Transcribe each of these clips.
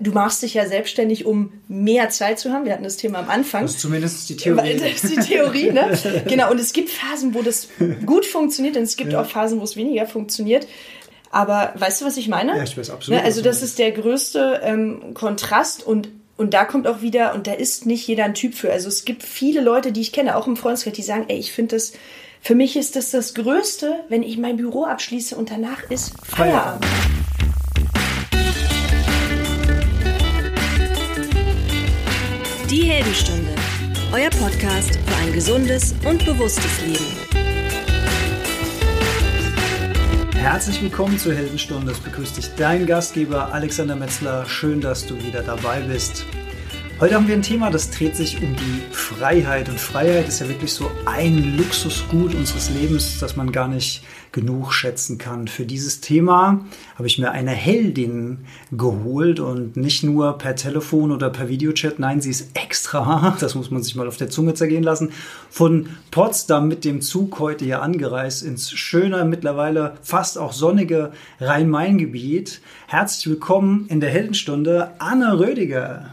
du machst dich ja selbstständig, um mehr Zeit zu haben. Wir hatten das Thema am Anfang. Das ist zumindest die Theorie. Das ist die Theorie, ne? genau. Und es gibt Phasen, wo das gut funktioniert und es gibt ja. auch Phasen, wo es weniger funktioniert. Aber weißt du, was ich meine? Ja, ich weiß absolut. Ne? Also das ist der größte ähm, Kontrast und und da kommt auch wieder, und da ist nicht jeder ein Typ für. Also es gibt viele Leute, die ich kenne, auch im Freundeskreis, die sagen, ey, ich finde das, für mich ist das das Größte, wenn ich mein Büro abschließe und danach ist Feierabend. Die Heldenstunde, euer Podcast für ein gesundes und bewusstes Leben. Herzlich willkommen zur Heldenstunde. Es begrüßt dich dein Gastgeber Alexander Metzler. Schön, dass du wieder dabei bist. Heute haben wir ein Thema, das dreht sich um die Freiheit. Und Freiheit ist ja wirklich so ein Luxusgut unseres Lebens, das man gar nicht genug schätzen kann. Für dieses Thema habe ich mir eine Heldin geholt und nicht nur per Telefon oder per Videochat. Nein, sie ist extra, das muss man sich mal auf der Zunge zergehen lassen, von Potsdam mit dem Zug heute hier angereist ins schöne, mittlerweile fast auch sonnige Rhein-Main-Gebiet. Herzlich willkommen in der Heldenstunde, Anne Rödiger.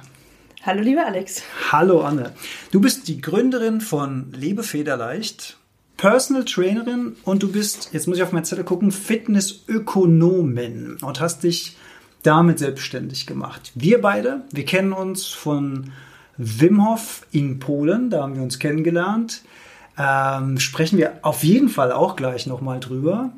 Hallo, lieber Alex. Hallo, Anne. Du bist die Gründerin von Lebe Federleicht, Personal Trainerin und du bist, jetzt muss ich auf meine Zettel gucken, Fitnessökonomin und hast dich damit selbstständig gemacht. Wir beide, wir kennen uns von Wim Hof in Polen, da haben wir uns kennengelernt. Ähm, sprechen wir auf jeden Fall auch gleich nochmal drüber.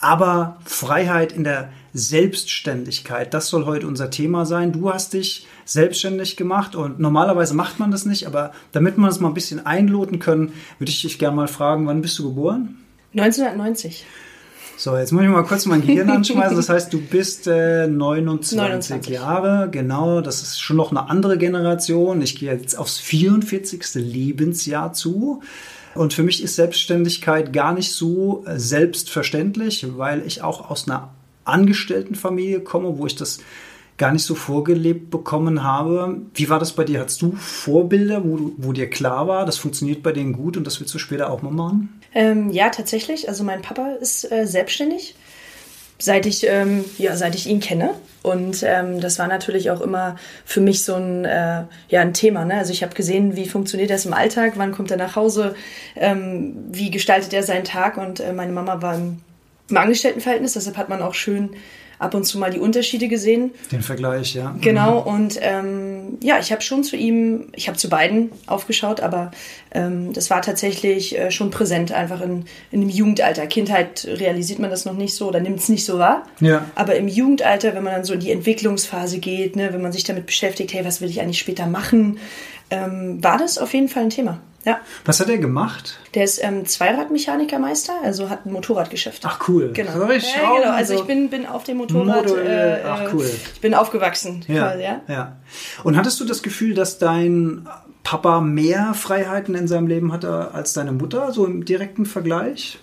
Aber Freiheit in der Selbstständigkeit, das soll heute unser Thema sein. Du hast dich selbstständig gemacht und normalerweise macht man das nicht, aber damit wir das mal ein bisschen einloten können, würde ich dich gerne mal fragen, wann bist du geboren? 1990. So, jetzt muss ich mal kurz mein Gehirn anschmeißen. Das heißt, du bist äh, 29, 29, Jahre, genau. Das ist schon noch eine andere Generation. Ich gehe jetzt aufs 44. Lebensjahr zu. Und für mich ist Selbstständigkeit gar nicht so äh, selbstverständlich, weil ich auch aus einer Angestelltenfamilie komme, wo ich das gar nicht so vorgelebt bekommen habe. Wie war das bei dir? Hattest du Vorbilder, wo, wo dir klar war, das funktioniert bei denen gut und das willst du später auch mal machen? Ähm, ja, tatsächlich. Also mein Papa ist äh, selbstständig, seit ich, ähm, ja, seit ich ihn kenne. Und ähm, das war natürlich auch immer für mich so ein, äh, ja, ein Thema. Ne? Also ich habe gesehen, wie funktioniert das im Alltag, wann kommt er nach Hause, ähm, wie gestaltet er seinen Tag. Und äh, meine Mama war im, im Angestelltenverhältnis, deshalb hat man auch schön ab und zu mal die Unterschiede gesehen. Den Vergleich, ja. Genau, mhm. und ähm, ja, ich habe schon zu ihm, ich habe zu beiden aufgeschaut, aber ähm, das war tatsächlich äh, schon präsent, einfach in, in dem Jugendalter. Kindheit realisiert man das noch nicht so oder nimmt es nicht so wahr. Ja. Aber im Jugendalter, wenn man dann so in die Entwicklungsphase geht, ne, wenn man sich damit beschäftigt, hey, was will ich eigentlich später machen, ähm, war das auf jeden Fall ein Thema. Ja. Was hat er gemacht? Der ist ähm, Zweiradmechanikermeister, also hat ein Motorradgeschäft. Ach cool. Genau. Soll ich ja, genau. Also ich bin, bin auf dem Motorrad. Motor, äh, Ach cool. Ich bin aufgewachsen. Ja, quasi, ja. ja. Und hattest du das Gefühl, dass dein Papa mehr Freiheiten in seinem Leben hatte als deine Mutter, so im direkten Vergleich?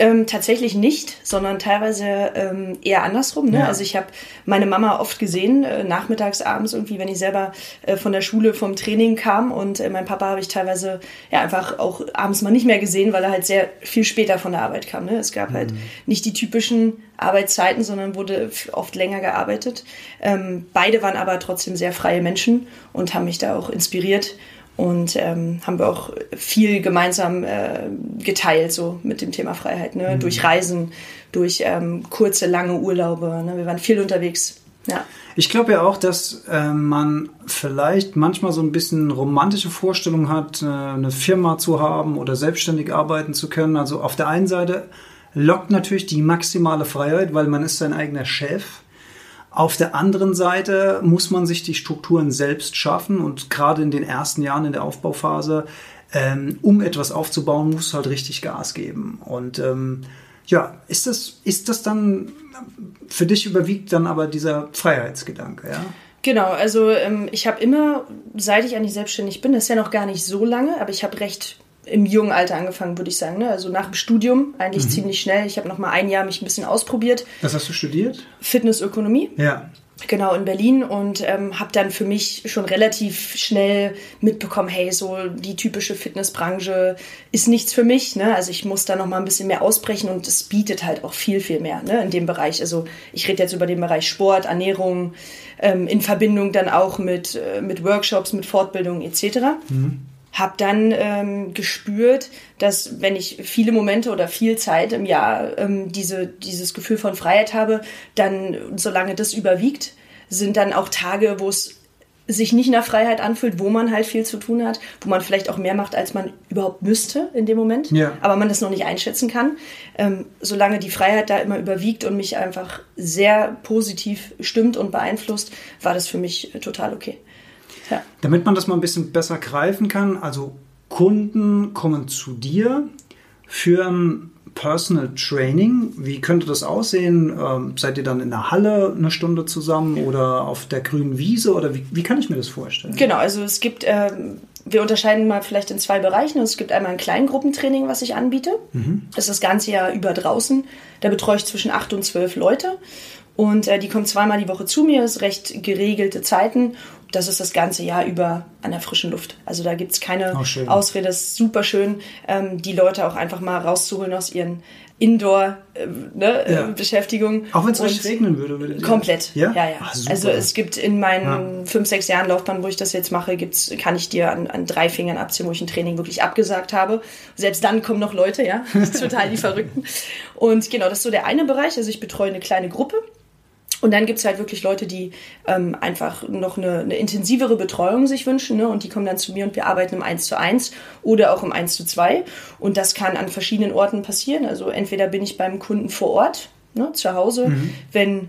Ähm, tatsächlich nicht, sondern teilweise ähm, eher andersrum. Ne? Ja. Also ich habe meine Mama oft gesehen, äh, nachmittags, abends irgendwie, wenn ich selber äh, von der Schule, vom Training kam und äh, mein Papa habe ich teilweise ja einfach auch abends mal nicht mehr gesehen, weil er halt sehr viel später von der Arbeit kam. Ne? Es gab halt mhm. halt nicht die typischen Arbeitszeiten, sondern wurde oft länger gearbeitet. Ähm, beide waren aber trotzdem sehr freie Menschen und haben mich da auch inspiriert und ähm, haben wir auch viel gemeinsam äh, geteilt, so mit dem Thema Freiheit, ne? Mhm. durch Reisen, durch ähm, kurze, lange Urlaube. Ne? Wir waren viel unterwegs. Ja. Ich glaube ja auch, dass äh, man vielleicht manchmal so ein bisschen romantische Vorstellungen hat, äh, eine Firma zu haben oder selbstständig arbeiten zu können. Also auf der einen Seite lockt natürlich die maximale Freiheit, weil man ist sein eigener Chef. Auf der anderen Seite muss man sich die Strukturen selbst schaffen und gerade in den ersten Jahren in der Aufbauphase, ähm, um etwas aufzubauen, muss halt richtig Gas geben. Und ähm, ja, ist das, ist das dann, für dich überwiegt dann aber dieser Freiheitsgedanke, ja? Genau, also ähm, ich habe immer, seit ich eigentlich selbstständig bin, das ist ja noch gar nicht so lange, aber ich habe recht im jungen Alter angefangen, würde ich sagen. Ne? Also nach dem Studium eigentlich mhm. ziemlich schnell. Ich habe noch mal ein Jahr mich ein bisschen ausprobiert. Was hast du studiert? Fitnessökonomie. Ja. Genau, in Berlin und ähm, habe dann für mich schon relativ schnell mitbekommen, hey, so die typische Fitnessbranche ist nichts für mich. Ne? Also ich muss da noch mal ein bisschen mehr ausbrechen und es bietet halt auch viel, viel mehr ne? in dem Bereich. Also ich rede jetzt über den Bereich Sport, Ernährung, ähm, in Verbindung dann auch mit, äh, mit Workshops, mit Fortbildungen etc. Mhm habe dann ähm, gespürt, dass wenn ich viele Momente oder viel Zeit im Jahr ähm, diese, dieses Gefühl von Freiheit habe, dann, solange das überwiegt, sind dann auch Tage, wo es sich nicht nach Freiheit anfühlt, wo man halt viel zu tun hat, wo man vielleicht auch mehr macht, als man überhaupt müsste in dem Moment, ja. aber man das noch nicht einschätzen kann. Ähm, solange die Freiheit da immer überwiegt und mich einfach sehr positiv stimmt und beeinflusst, war das für mich total okay. Ja. Damit man das mal ein bisschen besser greifen kann, also Kunden kommen zu dir für ein Personal Training. Wie könnte das aussehen? Ähm, seid ihr dann in der Halle eine Stunde zusammen oder auf der grünen Wiese oder wie, wie kann ich mir das vorstellen? Genau, also es gibt, ähm, wir unterscheiden mal vielleicht in zwei Bereichen. Es gibt einmal ein Kleingruppentraining, was ich anbiete. Mhm. Das ist das ganze Jahr über draußen. Da betreue ich zwischen acht und zwölf Leute. Und äh, die kommen zweimal die Woche zu mir, das ist recht geregelte Zeiten das ist das ganze Jahr über an der frischen Luft. Also da gibt es keine oh, Ausrede. Das ist super schön, ähm, die Leute auch einfach mal rauszuholen aus ihren Indoor-Beschäftigungen. Äh, ne, ja. Auch wenn es euch regnen würde, würde Komplett. Ja, ja. ja. Ach, also es gibt in meinen ja. fünf, sechs Jahren Laufbahn, wo ich das jetzt mache, gibt's, kann ich dir an, an drei Fingern abziehen, wo ich ein Training wirklich abgesagt habe. Selbst dann kommen noch Leute, ja. Das ist total die Verrückten. Und genau, das ist so der eine Bereich. Also ich betreue eine kleine Gruppe und dann gibt's halt wirklich Leute, die ähm, einfach noch eine, eine intensivere Betreuung sich wünschen. Ne? Und die kommen dann zu mir und wir arbeiten im 1 zu 1 oder auch im 1 zu 2. Und das kann an verschiedenen Orten passieren. Also entweder bin ich beim Kunden vor Ort, ne, zu Hause, mhm. wenn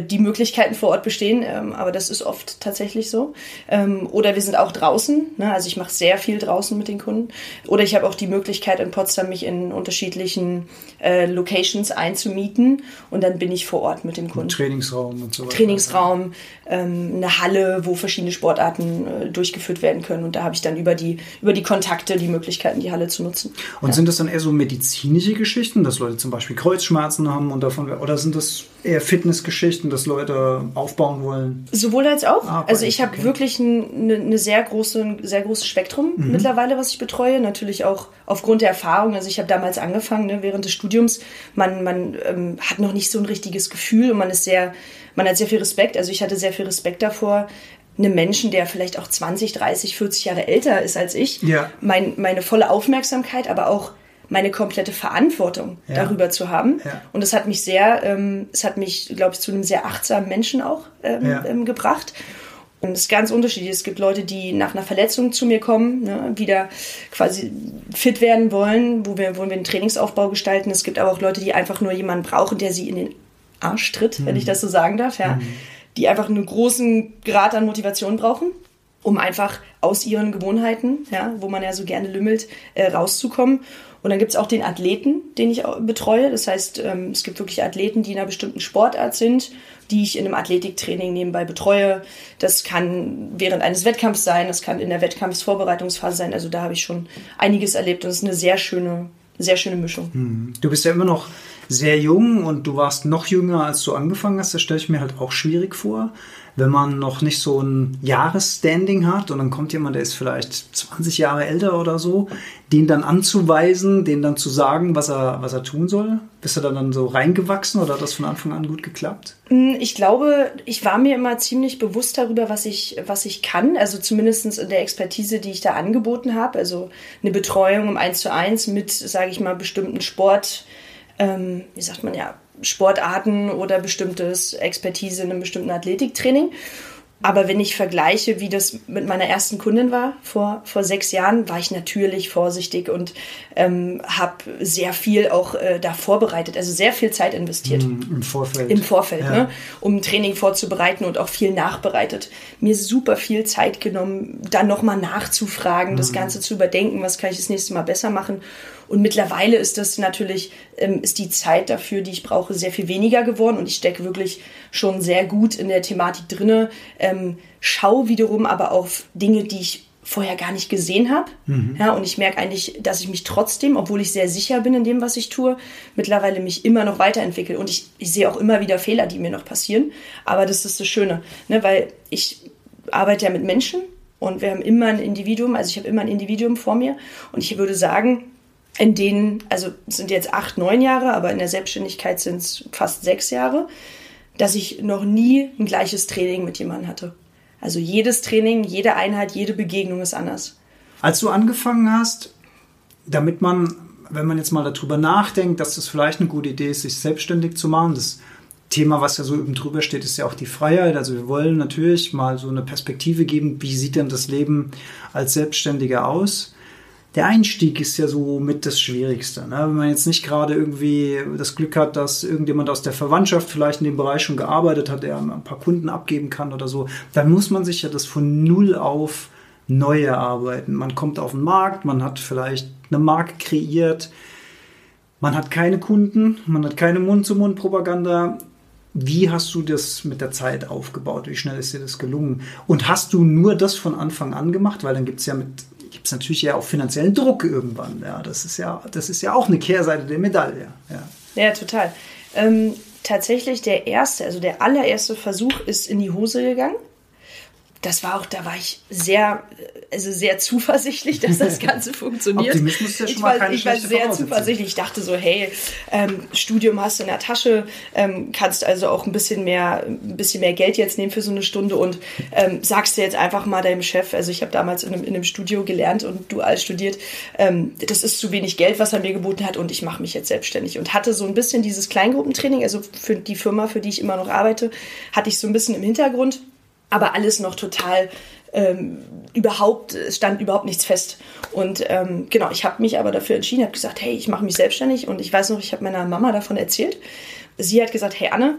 die Möglichkeiten vor Ort bestehen, ähm, aber das ist oft tatsächlich so. Ähm, oder wir sind auch draußen, ne? also ich mache sehr viel draußen mit den Kunden. Oder ich habe auch die Möglichkeit in Potsdam mich in unterschiedlichen äh, Locations einzumieten und dann bin ich vor Ort mit dem Kunden. Trainingsraum und so weiter. Trainingsraum, eine Halle, wo verschiedene Sportarten äh, durchgeführt werden können und da habe ich dann über die, über die Kontakte die Möglichkeiten, die Halle zu nutzen. Und ja. sind das dann eher so medizinische Geschichten, dass Leute zum Beispiel Kreuzschmerzen haben und davon, oder sind das eher Fitnessgeschichten, dass Leute aufbauen wollen? Sowohl als auch. Ah, also ich habe okay. wirklich eine, eine sehr große, ein sehr großes Spektrum mhm. mittlerweile, was ich betreue. Natürlich auch aufgrund der Erfahrung. Also ich habe damals angefangen, ne, während des Studiums. Man, man ähm, hat noch nicht so ein richtiges Gefühl und man ist sehr, man hat sehr viel Respekt. Also ich hatte sehr viel Respekt davor, einem Menschen, der vielleicht auch 20, 30, 40 Jahre älter ist als ich, ja. mein, meine volle Aufmerksamkeit, aber auch meine komplette Verantwortung ja. darüber zu haben. Ja. Und das hat mich sehr, ähm, es hat mich, glaube ich, zu einem sehr achtsamen Menschen auch ähm, ähm, gebracht. Und es ist ganz unterschiedlich. Es gibt Leute, die nach einer Verletzung zu mir kommen, ne, wieder quasi fit werden wollen, wo wir, wo wir einen Trainingsaufbau gestalten. Es gibt aber auch Leute, die einfach nur jemanden brauchen, der sie in den Arsch tritt, mhm. wenn ich das so sagen darf, ja. Mhm. Die einfach einen großen Grad an Motivation brauchen um einfach aus ihren Gewohnheiten, ja, wo man ja so gerne lümmelt, äh, rauszukommen. Und dann gibt's auch den Athleten, den ich betreue. Das heißt, ähm, es gibt wirklich Athleten, die in einer bestimmten Sportart sind, die ich in einem Athletiktraining nebenbei betreue. Das kann während eines Wettkampfs sein, das kann in der Wettkampfsvorbereitungsphase sein. Also da habe ich schon einiges erlebt und es ist eine sehr schöne, sehr schöne Mischung. Hm. Du bist ja immer noch sehr jung und du warst noch jünger, als du angefangen hast. Das stelle ich mir halt auch schwierig vor wenn man noch nicht so ein Jahresstanding hat und dann kommt jemand, der ist vielleicht 20 Jahre älter oder so, den dann anzuweisen, den dann zu sagen, was er, was er tun soll? Bist du da dann so reingewachsen oder hat das von Anfang an gut geklappt? Mm, ich glaube, ich war mir immer ziemlich bewusst darüber, was ich, was ich kann. Also zumindest in der Expertise, die ich da angeboten habe. Also eine Betreuung um eins zu eins mit, sage ich mal, bestimmten Sport, ähm, wie sagt man ja, Sportarten oder bestimmtes Expertise in einem bestimmten Athletiktraining. Aber wenn ich vergleiche, wie das mit meiner ersten Kundin war vor, vor sechs Jahren, war ich natürlich vorsichtig und ähm, habe sehr viel auch äh, da vorbereitet, also sehr viel Zeit investiert. Mm, Im Vorfeld. Im Vorfeld, ja. ne? um Training vorzubereiten und auch viel nachbereitet. Mir super viel Zeit genommen, dann nochmal nachzufragen, mm. das Ganze zu überdenken, was kann ich das nächste Mal besser machen. Und mittlerweile ist das natürlich, ähm, ist die Zeit dafür, die ich brauche, sehr viel weniger geworden und ich stecke wirklich schon sehr gut in der Thematik drinne. Ähm, schau wiederum aber auf Dinge, die ich vorher gar nicht gesehen habe. Mhm. Ja, und ich merke eigentlich, dass ich mich trotzdem, obwohl ich sehr sicher bin in dem, was ich tue, mittlerweile mich immer noch weiterentwickle. Und ich, ich sehe auch immer wieder Fehler, die mir noch passieren. Aber das ist das Schöne, ne? weil ich arbeite ja mit Menschen und wir haben immer ein Individuum, also ich habe immer ein Individuum vor mir. Und ich würde sagen, in denen, also es sind jetzt acht, neun Jahre, aber in der Selbstständigkeit sind es fast sechs Jahre, dass ich noch nie ein gleiches Training mit jemandem hatte. Also jedes Training, jede Einheit, jede Begegnung ist anders. Als du angefangen hast, damit man, wenn man jetzt mal darüber nachdenkt, dass das vielleicht eine gute Idee ist, sich selbstständig zu machen, das Thema, was ja so eben drüber steht, ist ja auch die Freiheit. Also wir wollen natürlich mal so eine Perspektive geben, wie sieht denn das Leben als Selbstständiger aus? Der Einstieg ist ja so mit das Schwierigste. Ne? Wenn man jetzt nicht gerade irgendwie das Glück hat, dass irgendjemand aus der Verwandtschaft vielleicht in dem Bereich schon gearbeitet hat, der ein paar Kunden abgeben kann oder so, dann muss man sich ja das von null auf neu erarbeiten. Man kommt auf den Markt, man hat vielleicht eine Marke kreiert, man hat keine Kunden, man hat keine Mund-zu-Mund-Propaganda. Wie hast du das mit der Zeit aufgebaut? Wie schnell ist dir das gelungen? Und hast du nur das von Anfang an gemacht? Weil dann gibt es ja mit gibt es natürlich ja auch finanziellen Druck irgendwann. Ja, das ist ja, das ist ja auch eine Kehrseite der Medaille. Ja, ja total. Ähm, tatsächlich der erste, also der allererste Versuch ist in die Hose gegangen das war auch, da war ich sehr, also sehr zuversichtlich, dass das Ganze funktioniert. Optimismus ist ja schon ich war, mal ich war sehr zuversichtlich. Ich dachte so, hey, ähm, Studium hast du in der Tasche, ähm, kannst also auch ein bisschen mehr, ein bisschen mehr Geld jetzt nehmen für so eine Stunde und ähm, sagst du jetzt einfach mal deinem Chef, also ich habe damals in einem, in einem, Studio gelernt und dual studiert, ähm, das ist zu wenig Geld, was er mir geboten hat und ich mache mich jetzt selbstständig und hatte so ein bisschen dieses Kleingruppentraining, also für die Firma, für die ich immer noch arbeite, hatte ich so ein bisschen im Hintergrund aber alles noch total ähm, überhaupt, stand überhaupt nichts fest. Und ähm, genau, ich habe mich aber dafür entschieden, habe gesagt, hey, ich mache mich selbstständig und ich weiß noch, ich habe meiner Mama davon erzählt. Sie hat gesagt, hey Anne,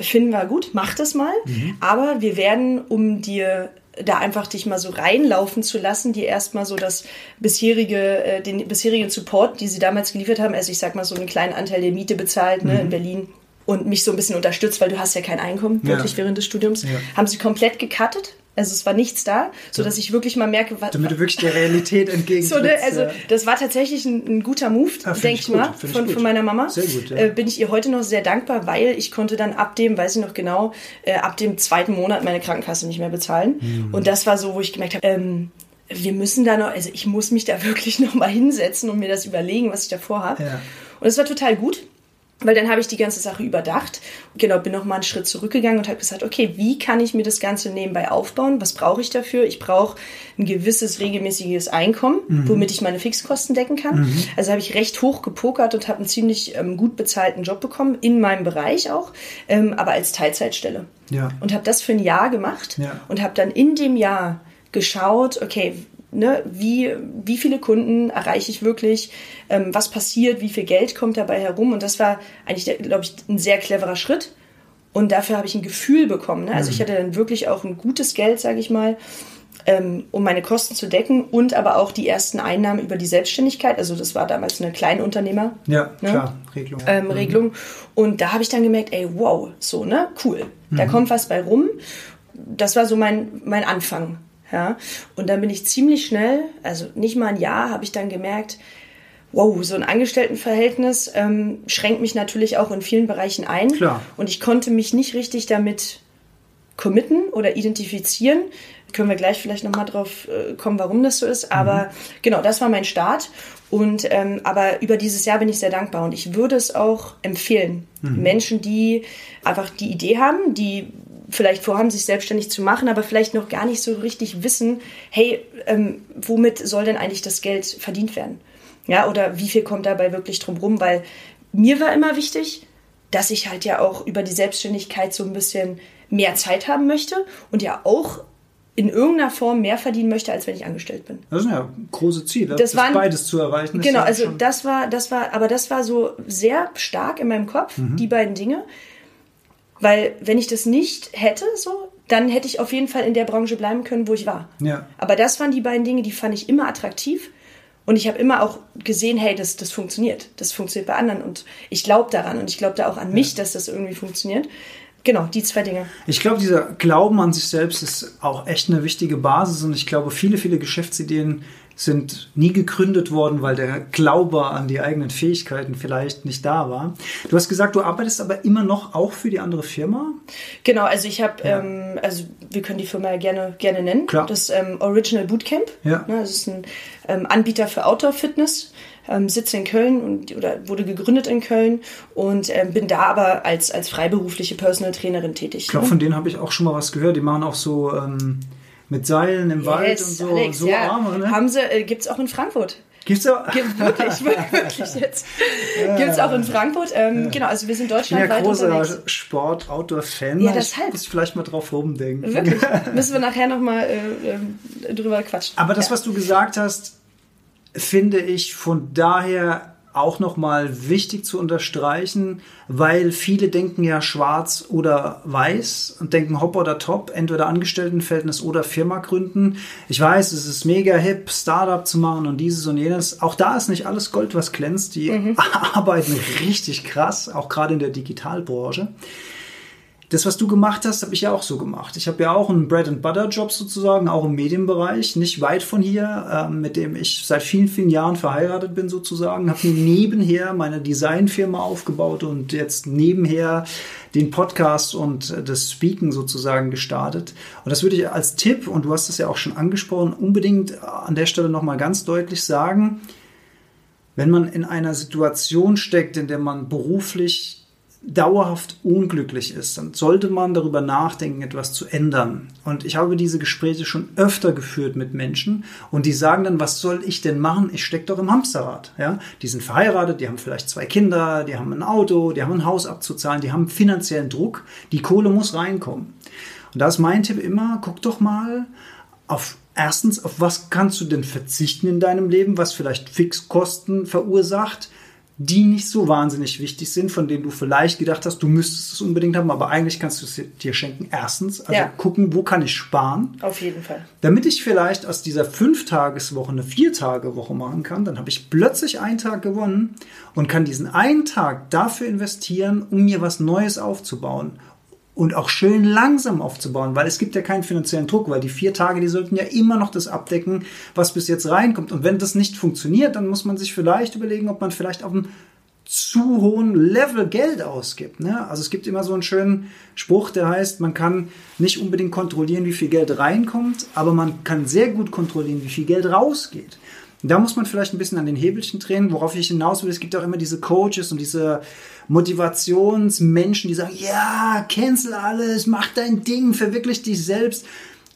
finden wir gut, mach das mal, mhm. aber wir werden, um dir da einfach dich mal so reinlaufen zu lassen, die erstmal so das bisherige, äh, den bisherigen Support, die sie damals geliefert haben, also ich sag mal so einen kleinen Anteil der Miete bezahlt, ne, mhm. in Berlin und mich so ein bisschen unterstützt, weil du hast ja kein Einkommen wirklich ja. während des Studiums, ja. haben sie komplett gecuttet. Also es war nichts da, so dass ich wirklich mal merke, was damit du wirklich der Realität entgegentrittst. so, ne, also das war tatsächlich ein, ein guter Move, ah, denke ich, ich mal, von, von, meiner Mama. Sehr gut. Ja. Äh, bin ich ihr heute noch sehr dankbar, weil ich konnte dann ab dem, weiß ich noch genau, äh, ab dem zweiten Monat meine Krankenkasse nicht mehr bezahlen. Mhm. Und das war so, wo ich gemerkt habe, ähm, wir müssen da noch, also ich muss mich da wirklich noch mal hinsetzen und mir das überlegen, was ich da vorhabe. Ja. Und es war total gut. Weil dann habe ich die ganze Sache überdacht. Genau, bin noch mal einen Schritt zurückgegangen und habe gesagt, okay, wie kann ich mir das Ganze nebenbei aufbauen? Was brauche ich dafür? Ich brauche ein gewisses regelmäßiges Einkommen, mhm. womit ich meine Fixkosten decken kann. Mhm. Also habe ich recht hoch gepokert und habe einen ziemlich ähm, gut bezahlten Job bekommen, in meinem Bereich auch, ähm, aber als Teilzeitstelle. Ja. Und habe das für ein Jahr gemacht ja. und habe dann in dem Jahr geschaut, okay, ne, wie, wie viele Kunden erreiche ich wirklich, ähm, was passiert, wie viel Geld kommt dabei herum. Und das war eigentlich, glaube ich, ein sehr cleverer Schritt. Und dafür habe ich ein Gefühl bekommen. Ne? Also ich mhm. hatte dann wirklich auch ein gutes Geld, sage ich mal, ähm, um meine Kosten zu decken und aber auch die ersten Einnahmen über die Selbstständigkeit. Also das war damals eine Kleinunternehmer. Ja, ne? klar, Regelung. Ähm, mhm. Regelung. Und da habe ich dann gemerkt, ey, wow, so, ne, cool. Da mhm. kommt was bei rum. Das war so mein, mein Anfang. Ja? Und dann bin ich ziemlich schnell, also nicht mal ein Jahr, habe ich dann gemerkt, wow, so ein Angestelltenverhältnis ähm, schränkt mich natürlich auch in vielen Bereichen ein. Klar. Und ich konnte mich nicht richtig damit committen oder identifizieren. Können wir gleich vielleicht nochmal drauf äh, kommen, warum das so ist. Aber mhm. genau, das war mein Start. Und ähm, aber über dieses Jahr bin ich sehr dankbar und ich würde es auch empfehlen. Mhm. Menschen, die einfach die Idee haben, die vielleicht vorhaben, sich selbstständig zu machen, aber vielleicht noch gar nicht so richtig wissen, hey, ähm, womit soll denn eigentlich das Geld verdient werden? Ja, oder wie viel kommt dabei wirklich drum rum? Weil mir war immer wichtig, dass ich halt ja auch über die Selbstständigkeit so ein bisschen mehr Zeit haben möchte und ja auch in irgendeiner Form mehr verdienen möchte, als wenn ich angestellt bin. Das sind ja große Ziele, das, das waren, beides zu erreichen. Genau, ja also das war, das war, aber das war so sehr stark in meinem Kopf, mhm. die beiden Dinge. Weil wenn ich das nicht hätte, so, dann hätte ich auf jeden Fall in der Branche bleiben können, wo ich war. Ja. Aber das waren die beiden Dinge, die fand ich immer attraktiv. Und ich habe immer auch gesehen, hey, das, das funktioniert. Das funktioniert bei anderen. Und ich glaube daran und ich glaube da auch an mich, dass das irgendwie funktioniert. Genau, die zwei Dinge. Ich glaube, dieser Glauben an sich selbst ist auch echt eine wichtige Basis und ich glaube, viele, viele Geschäftsideen sind nie gegründet worden, weil der Glaube an die eigenen Fähigkeiten vielleicht nicht da war. Du hast gesagt, du arbeitest aber immer noch auch für die andere Firma? Genau, also ich habe, ja. ähm, also wir können die Firma ja gerne, gerne nennen. Klar. Das ähm, Original Bootcamp. Ja. Ne, das ist ein ähm, Anbieter für Outdoor-Fitness. Ähm, sitze in Köln und, oder wurde gegründet in Köln und ähm, bin da aber als, als freiberufliche Personal Trainerin tätig. Ich glaube, ne? von denen habe ich auch schon mal was gehört. Die machen auch so ähm, mit Seilen im yes, Wald und so, Alex, so ja. Arme, ne? Haben sie, äh, gibt's auch in Frankfurt. Gibt's auch? Gibt, wirklich, wirklich jetzt. Ja. Gibt's auch in Frankfurt. Ähm, ja. Genau, also wir sind deutschlandweit ja großer Sport-Outdoor-Fan. Ja, deshalb. Ich muss vielleicht mal drauf rumdenken. Wirklich. Müssen wir nachher nochmal äh, äh, drüber quatschen. Aber das, was du gesagt hast, finde ich von daher auch nochmal wichtig zu unterstreichen, weil viele denken ja schwarz oder weiß und denken hopp oder top, entweder Angestelltenverhältnis oder Firma gründen. Ich weiß, es ist mega hip, Startup zu machen und dieses und jenes. Auch da ist nicht alles Gold, was glänzt. Die mhm. arbeiten richtig krass, auch gerade in der Digitalbranche das, was du gemacht hast, habe ich ja auch so gemacht. Ich habe ja auch einen Bread-and-Butter-Job sozusagen, auch im Medienbereich, nicht weit von hier, äh, mit dem ich seit vielen, vielen Jahren verheiratet bin sozusagen. Habe mir nebenher meine Designfirma aufgebaut und jetzt nebenher den Podcast und das Speaken sozusagen gestartet. Und das würde ich als Tipp, und du hast es ja auch schon angesprochen, unbedingt an der Stelle nochmal ganz deutlich sagen. Wenn man in einer Situation steckt, in der man beruflich dauerhaft unglücklich ist, dann sollte man darüber nachdenken, etwas zu ändern. Und ich habe diese Gespräche schon öfter geführt mit Menschen und die sagen dann, was soll ich denn machen? Ich stecke doch im Hamsterrad. Ja? Die sind verheiratet, die haben vielleicht zwei Kinder, die haben ein Auto, die haben ein Haus abzuzahlen, die haben finanziellen Druck, die Kohle muss reinkommen. Und da ist mein Tipp immer, guck doch mal auf erstens, auf was kannst du denn verzichten in deinem Leben, was vielleicht Fixkosten verursacht, die nicht so wahnsinnig wichtig sind, von denen du vielleicht gedacht hast, du müsstest es unbedingt haben, aber eigentlich kannst du es dir schenken. Erstens, also ja. gucken, wo kann ich sparen? Auf jeden Fall. Damit ich vielleicht aus dieser Fünf-Tageswoche eine Vier-Tage-Woche machen kann, dann habe ich plötzlich einen Tag gewonnen und kann diesen einen Tag dafür investieren, um mir was Neues aufzubauen und auch schön langsam aufzubauen, weil es gibt ja keinen finanziellen Druck, weil die vier Tage, die sollten ja immer noch das abdecken, was bis jetzt reinkommt. Und wenn das nicht funktioniert, dann muss man sich vielleicht überlegen, ob man vielleicht auf einem zu hohen Level Geld ausgibt. Ne? Also es gibt immer so einen schönen Spruch, der heißt, man kann nicht unbedingt kontrollieren, wie viel Geld reinkommt, aber man kann sehr gut kontrollieren, wie viel Geld rausgeht. Da muss man vielleicht ein bisschen an den Hebelchen drehen, worauf ich hinaus will. Es gibt auch immer diese Coaches und diese Motivationsmenschen, die sagen, ja, cancel alles, mach dein Ding, verwirklich dich selbst.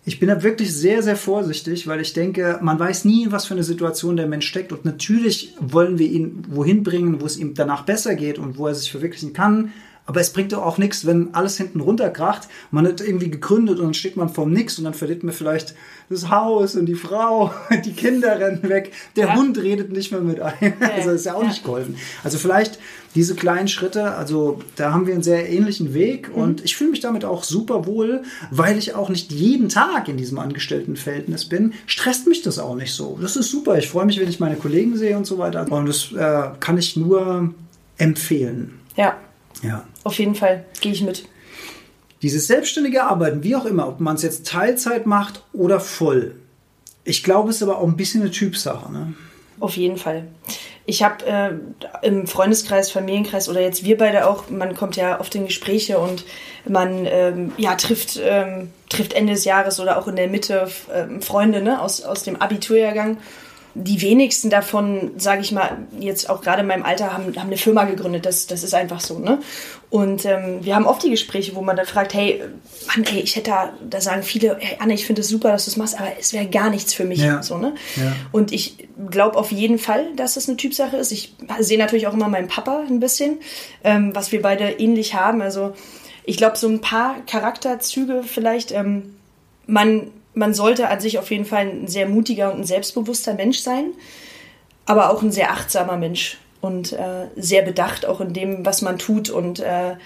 Ich bin da wirklich sehr, sehr vorsichtig, weil ich denke, man weiß nie, was für eine Situation der Mensch steckt. Und natürlich wollen wir ihn wohin bringen, wo es ihm danach besser geht und wo er sich verwirklichen kann. Aber es bringt doch auch nichts, wenn alles hinten runterkracht. Man hat irgendwie gegründet und dann steht man vorm Nix und dann verliert man vielleicht das Haus und die Frau, die Kinder rennen weg, der ja. Hund redet nicht mehr mit einem. Also ist ja auch ja. nicht geholfen. Also vielleicht diese kleinen Schritte, also da haben wir einen sehr ähnlichen Weg mhm. und ich fühle mich damit auch super wohl, weil ich auch nicht jeden Tag in diesem Angestelltenverhältnis bin, stresst mich das auch nicht so. Das ist super. Ich freue mich, wenn ich meine Kollegen sehe und so weiter. Und das äh, kann ich nur empfehlen. Ja. Ja. Auf jeden Fall gehe ich mit. Dieses selbstständige Arbeiten, wie auch immer, ob man es jetzt Teilzeit macht oder voll, ich glaube, es ist aber auch ein bisschen eine Typsache. Ne? Auf jeden Fall. Ich habe äh, im Freundeskreis, Familienkreis oder jetzt wir beide auch, man kommt ja oft in Gespräche und man ähm, ja, trifft, ähm, trifft Ende des Jahres oder auch in der Mitte äh, Freunde ne, aus, aus dem Abiturjahrgang die wenigsten davon, sage ich mal, jetzt auch gerade in meinem Alter, haben, haben eine Firma gegründet. Das, das ist einfach so. Ne? Und ähm, wir haben oft die Gespräche, wo man dann fragt, hey, Mann, ey, ich hätte da, da sagen viele, hey Anne, ich finde es super, dass du es machst, aber es wäre gar nichts für mich. Ja. So, ne? Ja. Und ich glaube auf jeden Fall, dass das eine Typsache ist. Ich sehe natürlich auch immer meinen Papa ein bisschen, ähm, was wir beide ähnlich haben. Also ich glaube, so ein paar Charakterzüge vielleicht, ähm, man man sollte an sich auf jeden Fall ein sehr mutiger und ein selbstbewusster Mensch sein, aber auch ein sehr achtsamer Mensch und äh, sehr bedacht auch in dem, was man tut und äh,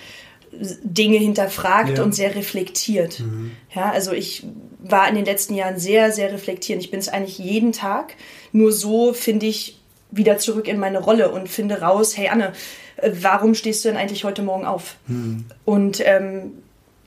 Dinge hinterfragt ja. und sehr reflektiert. Mhm. Ja, also ich war in den letzten Jahren sehr, sehr reflektierend. Ich bin es eigentlich jeden Tag. Nur so finde ich wieder zurück in meine Rolle und finde raus, hey Anne, äh, warum stehst du denn eigentlich heute Morgen auf? Mhm. Und ähm,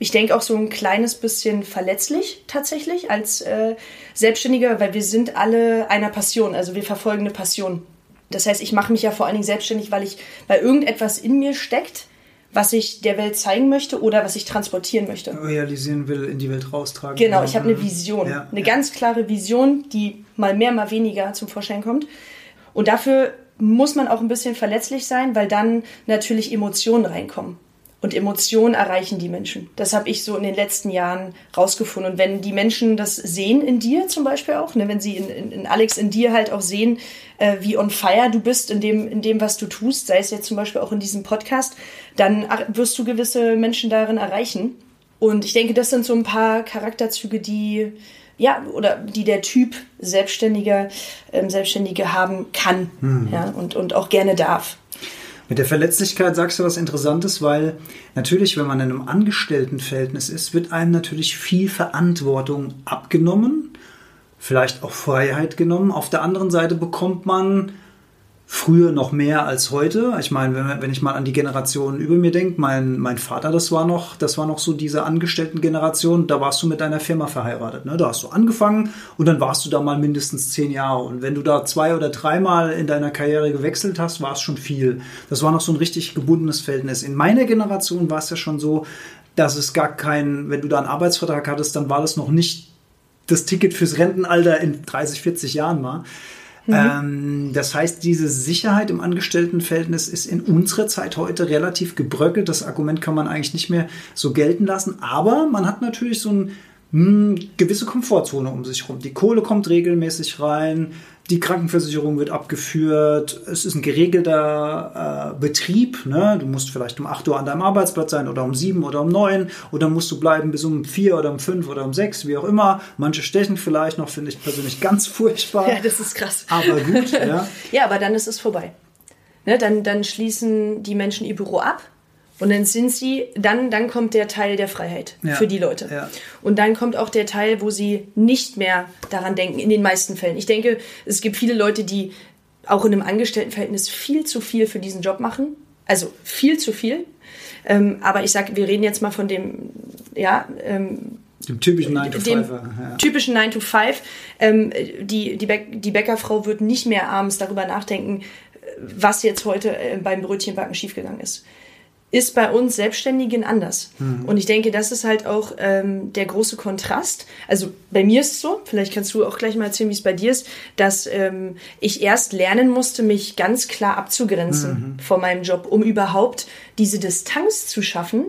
ich denke auch so ein kleines bisschen verletzlich tatsächlich als äh, Selbstständiger, weil wir sind alle einer Passion, also wir verfolgen eine Passion. Das heißt, ich mache mich ja vor allen Dingen selbstständig, weil ich, weil irgendetwas in mir steckt, was ich der Welt zeigen möchte oder was ich transportieren möchte. Realisieren will, in die Welt raustragen. Genau, ich habe eine Vision, ja, eine ja. ganz klare Vision, die mal mehr, mal weniger zum Vorschein kommt. Und dafür muss man auch ein bisschen verletzlich sein, weil dann natürlich Emotionen reinkommen. Und Emotionen erreichen die Menschen. Das habe ich so in den letzten Jahren rausgefunden. Und wenn die Menschen das sehen in dir zum Beispiel auch, ne, wenn sie in, in, in Alex, in dir halt auch sehen, äh, wie on fire du bist in dem, in dem, was du tust, sei es jetzt zum Beispiel auch in diesem Podcast, dann wirst du gewisse Menschen darin erreichen. Und ich denke, das sind so ein paar Charakterzüge, die ja, oder die der Typ Selbstständiger, ähm, Selbstständige haben kann mhm. ja, und, und auch gerne darf. Mit der Verletzlichkeit sagst du was Interessantes, weil natürlich, wenn man in einem Angestelltenverhältnis ist, wird einem natürlich viel Verantwortung abgenommen, vielleicht auch Freiheit genommen. Auf der anderen Seite bekommt man früher noch mehr als heute. Ich meine, wenn, wenn ich mal an die Generationen über mir denke, mein, mein Vater, das war noch, das war noch so diese Angestellten-Generation, da warst du mit deiner Firma verheiratet. Ne? Da hast du angefangen und dann warst du da mal mindestens zehn Jahre. Und wenn du da zwei oder dreimal in deiner Karriere gewechselt hast, war es schon viel. Das war noch so ein richtig gebundenes Verhältnis. In meiner Generation war es ja schon so, dass es gar kein, wenn du da einen Arbeitsvertrag hattest, dann war das noch nicht das Ticket fürs Rentenalter in 30, 40 Jahren mal. Mhm. Ähm, das heißt, diese Sicherheit im Angestelltenverhältnis ist in unserer Zeit heute relativ gebröckelt. Das Argument kann man eigentlich nicht mehr so gelten lassen. Aber man hat natürlich so eine hm, gewisse Komfortzone um sich herum. Die Kohle kommt regelmäßig rein die Krankenversicherung wird abgeführt, es ist ein geregelter äh, Betrieb, ne? du musst vielleicht um 8 Uhr an deinem Arbeitsplatz sein oder um 7 oder um 9 oder musst du bleiben bis um 4 oder um 5 oder um 6, wie auch immer. Manche stechen vielleicht noch, finde ich persönlich ganz furchtbar. Ja, das ist krass. Aber gut, ja. ja, aber dann ist es vorbei. Ne, dann, dann schließen die Menschen ihr Büro ab und dann sind sie, dann, dann kommt der Teil der Freiheit ja, für die Leute. Ja. Und dann kommt auch der Teil, wo sie nicht mehr daran denken, in den meisten Fällen. Ich denke, es gibt viele Leute, die auch in einem Angestelltenverhältnis viel zu viel für diesen Job machen. Also viel zu viel. Ähm, aber ich sage, wir reden jetzt mal von dem, ja, ähm, dem typischen 9 to 5. Ja. Typischen 9 to 5. Ähm, die, die, Bä die Bäckerfrau wird nicht mehr abends darüber nachdenken, was jetzt heute äh, beim Brötchenbacken schiefgegangen ist ist bei uns Selbstständigen anders. Mhm. Und ich denke, das ist halt auch ähm, der große Kontrast. Also bei mir ist es so, vielleicht kannst du auch gleich mal erzählen, wie es bei dir ist, dass ähm, ich erst lernen musste, mich ganz klar abzugrenzen mhm. von meinem Job, um überhaupt diese Distanz zu schaffen,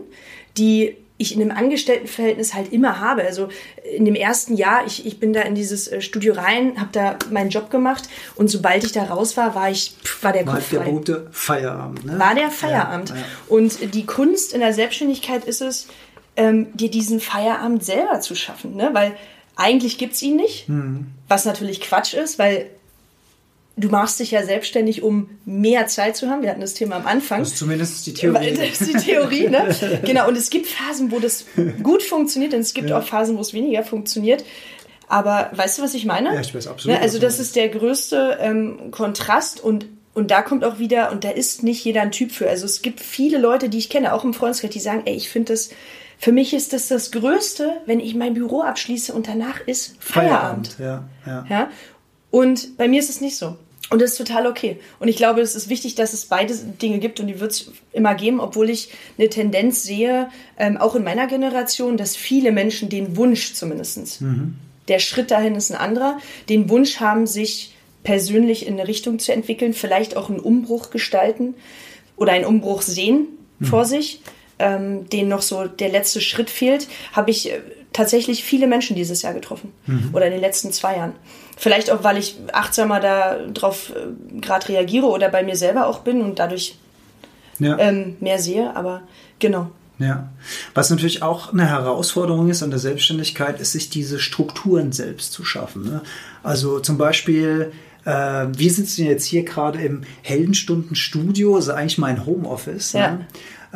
die ich in einem Angestelltenverhältnis halt immer habe. Also in dem ersten Jahr, ich, ich bin da in dieses äh, Studio rein, habe da meinen Job gemacht und sobald ich da raus war, war ich, war der Kopf war der gute Feierabend. Ne? War der Feierabend. Ja, ja. Und die Kunst in der Selbstständigkeit ist es, ähm, dir diesen Feierabend selber zu schaffen, ne? weil eigentlich gibt's ihn nicht, mhm. was natürlich Quatsch ist, weil du machst dich ja selbstständig, um mehr Zeit zu haben. Wir hatten das Thema am Anfang. Das ist zumindest die Theorie. Das ist die Theorie, ne? genau. Und es gibt Phasen, wo das gut funktioniert und es gibt ja. auch Phasen, wo es weniger funktioniert. Aber weißt du, was ich meine? Ja, ich weiß absolut. Ne? Also das ist der größte ähm, Kontrast und und da kommt auch wieder, und da ist nicht jeder ein Typ für. Also es gibt viele Leute, die ich kenne, auch im Freundeskreis, die sagen, ey, ich finde das, für mich ist das das Größte, wenn ich mein Büro abschließe und danach ist Feierabend. Feierabend ja, ja. ja. Und bei mir ist es nicht so. Und das ist total okay. Und ich glaube, es ist wichtig, dass es beide Dinge gibt und die wird es immer geben, obwohl ich eine Tendenz sehe, ähm, auch in meiner Generation, dass viele Menschen den Wunsch zumindest, mhm. der Schritt dahin ist ein anderer, den Wunsch haben, sich persönlich in eine Richtung zu entwickeln, vielleicht auch einen Umbruch gestalten oder einen Umbruch sehen mhm. vor sich, ähm, denen noch so der letzte Schritt fehlt, habe ich äh, tatsächlich viele Menschen dieses Jahr getroffen mhm. oder in den letzten zwei Jahren. Vielleicht auch, weil ich achtsamer darauf äh, gerade reagiere oder bei mir selber auch bin und dadurch ja. ähm, mehr sehe, aber genau. Ja, was natürlich auch eine Herausforderung ist an der Selbstständigkeit, ist sich diese Strukturen selbst zu schaffen. Ne? Also zum Beispiel, äh, wir sitzen jetzt hier gerade im Heldenstundenstudio, also eigentlich mein Homeoffice. Ne? Ja. Ne?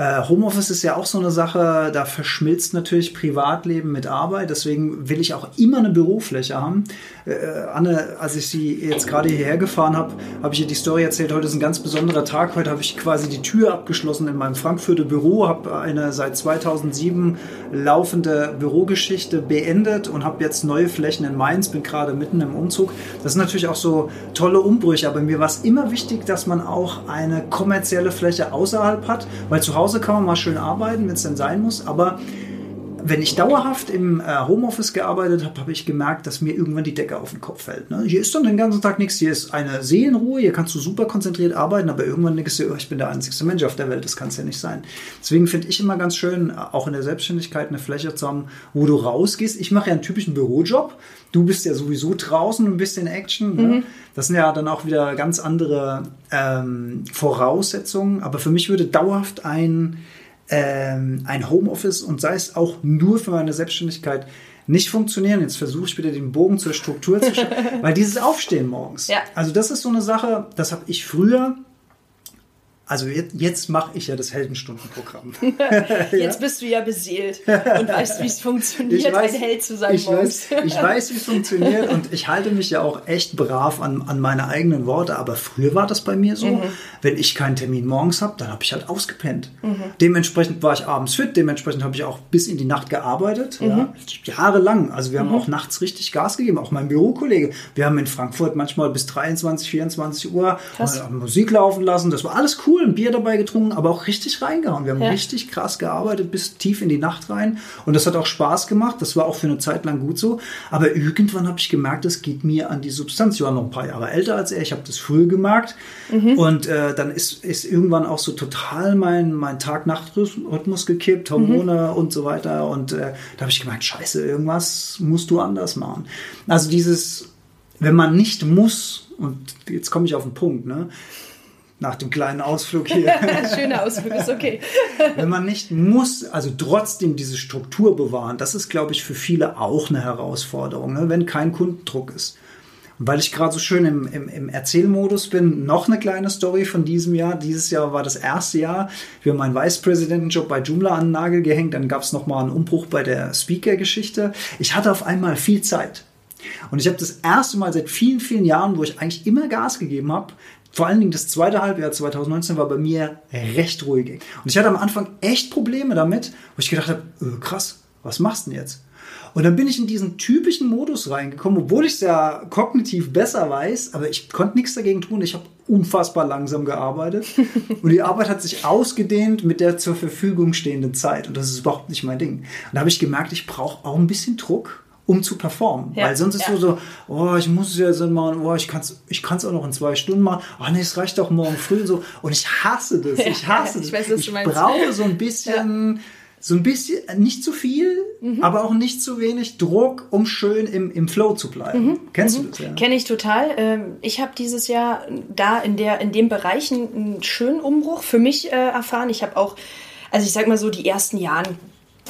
Äh, Homeoffice ist ja auch so eine Sache, da verschmilzt natürlich Privatleben mit Arbeit. Deswegen will ich auch immer eine Bürofläche haben. Äh, Anne, als ich sie jetzt gerade hierher gefahren habe, habe ich ihr die Story erzählt. Heute ist ein ganz besonderer Tag. Heute habe ich quasi die Tür abgeschlossen in meinem Frankfurter Büro, habe eine seit 2007 laufende Bürogeschichte beendet und habe jetzt neue Flächen in Mainz. Bin gerade mitten im Umzug. Das sind natürlich auch so tolle Umbrüche. Aber mir war es immer wichtig, dass man auch eine kommerzielle Fläche außerhalb hat, weil zu Hause Hause kann man mal schön arbeiten, wenn es denn sein muss, aber wenn ich dauerhaft im äh, Homeoffice gearbeitet habe, habe ich gemerkt, dass mir irgendwann die Decke auf den Kopf fällt. Ne? Hier ist dann den ganzen Tag nichts. Hier ist eine Seelenruhe. Hier kannst du super konzentriert arbeiten, aber irgendwann denkst du, oh, ich bin der einzigste Mensch auf der Welt. Das kann es ja nicht sein. Deswegen finde ich immer ganz schön, auch in der Selbstständigkeit eine Fläche zu haben, wo du rausgehst. Ich mache ja einen typischen Bürojob. Du bist ja sowieso draußen und bist in Action. Ne? Mhm. Das sind ja dann auch wieder ganz andere ähm, Voraussetzungen. Aber für mich würde dauerhaft ein ähm, ein Homeoffice und sei es auch nur für meine Selbstständigkeit nicht funktionieren. Jetzt versuche ich wieder den Bogen zur Struktur zu schauen, weil dieses Aufstehen morgens. Ja. Also das ist so eine Sache, das habe ich früher also jetzt, jetzt mache ich ja das Heldenstundenprogramm. jetzt bist du ja beseelt und weißt, wie es funktioniert, weiß, ein Held zu sein. Ich weiß, ich weiß, wie es funktioniert und ich halte mich ja auch echt brav an, an meine eigenen Worte. Aber früher war das bei mir so, mhm. wenn ich keinen Termin morgens habe, dann habe ich halt ausgepennt. Mhm. Dementsprechend war ich abends fit, dementsprechend habe ich auch bis in die Nacht gearbeitet, mhm. ja, jahrelang. Also wir haben mhm. auch nachts richtig Gas gegeben, auch mein Bürokollege. Wir haben in Frankfurt manchmal bis 23, 24 Uhr Musik laufen lassen. Das war alles cool cool, ein Bier dabei getrunken, aber auch richtig reingehauen. Wir haben ja. richtig krass gearbeitet bis tief in die Nacht rein und das hat auch Spaß gemacht. Das war auch für eine Zeit lang gut so. Aber irgendwann habe ich gemerkt, es geht mir an die Substanz. Ich war noch ein paar Jahre älter als er. Ich habe das früh gemerkt mhm. und äh, dann ist, ist irgendwann auch so total mein, mein Tag-Nacht-Rhythmus gekippt, Hormone mhm. und so weiter. Und äh, da habe ich gemerkt, scheiße, irgendwas musst du anders machen. Also dieses, wenn man nicht muss, und jetzt komme ich auf den Punkt, ne? Nach dem kleinen Ausflug hier. Schöner Ausflug, ist okay. Wenn man nicht muss, also trotzdem diese Struktur bewahren, das ist, glaube ich, für viele auch eine Herausforderung, ne? wenn kein Kundendruck ist. Und weil ich gerade so schön im, im, im Erzählmodus bin, noch eine kleine Story von diesem Jahr. Dieses Jahr war das erste Jahr. Wir haben meinen Vice-Präsidentenjob bei Joomla an den Nagel gehängt. Dann gab es nochmal einen Umbruch bei der Speaker-Geschichte. Ich hatte auf einmal viel Zeit. Und ich habe das erste Mal seit vielen, vielen Jahren, wo ich eigentlich immer Gas gegeben habe, vor allen Dingen das zweite Halbjahr 2019 war bei mir recht ruhig. Und ich hatte am Anfang echt Probleme damit, wo ich gedacht habe, öh, krass, was machst du denn jetzt? Und dann bin ich in diesen typischen Modus reingekommen, obwohl ich es ja kognitiv besser weiß, aber ich konnte nichts dagegen tun. Ich habe unfassbar langsam gearbeitet und die Arbeit hat sich ausgedehnt mit der zur Verfügung stehenden Zeit und das ist überhaupt nicht mein Ding. Und da habe ich gemerkt, ich brauche auch ein bisschen Druck um zu performen. Ja, Weil sonst ist ja. so, oh, ich muss es ja so machen, oh, ich kann es ich kann's auch noch in zwei Stunden machen. Oh nee, es reicht doch morgen früh und so. Und ich hasse das. Ich hasse ja, ich das. Weiß, ich brauche so ein bisschen, so ein bisschen, nicht zu viel, mhm. aber auch nicht zu wenig Druck, um schön im, im Flow zu bleiben. Mhm. Kennst mhm. du das? Ja? Kenne ich total. Ähm, ich habe dieses Jahr da in, der, in dem Bereich einen schönen Umbruch für mich äh, erfahren. Ich habe auch also ich sag mal so, die ersten Jahren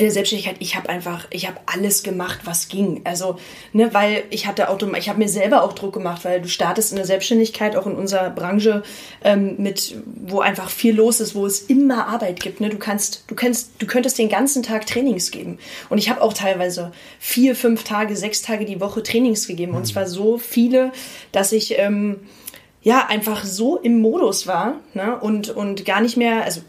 in der Selbstständigkeit, ich habe einfach, ich habe alles gemacht, was ging. Also, ne, weil ich hatte Auto, ich habe mir selber auch Druck gemacht, weil du startest in der Selbstständigkeit, auch in unserer Branche, ähm, mit, wo einfach viel los ist, wo es immer Arbeit gibt. Ne? Du kannst, du kannst, du könntest den ganzen Tag Trainings geben. Und ich habe auch teilweise vier, fünf Tage, sechs Tage die Woche Trainings gegeben. Und zwar so viele, dass ich ähm, ja einfach so im Modus war ne? und, und gar nicht mehr, also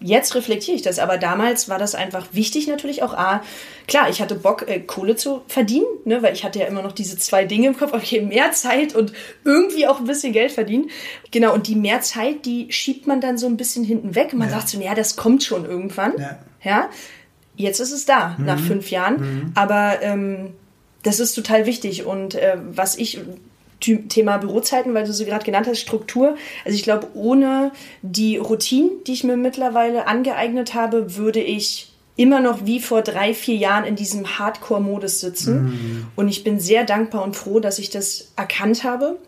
jetzt reflektiere ich das, aber damals war das einfach wichtig natürlich auch. A, klar, ich hatte Bock, äh, Kohle zu verdienen, ne, weil ich hatte ja immer noch diese zwei Dinge im Kopf, okay, mehr Zeit und irgendwie auch ein bisschen Geld verdienen. Genau, und die mehr Zeit, die schiebt man dann so ein bisschen hinten weg. Man ja. sagt so, ja, das kommt schon irgendwann. Ja. ja? Jetzt ist es da, mhm. nach fünf Jahren. Mhm. Aber ähm, das ist total wichtig. Und äh, was ich Thema Bürozeiten, weil du sie gerade genannt hast, Struktur. Also ich glaube, ohne die Routine, die ich mir mittlerweile angeeignet habe, würde ich immer noch wie vor drei, vier Jahren in diesem Hardcore-Modus sitzen. Mhm. Und ich bin sehr dankbar und froh, dass ich das erkannt habe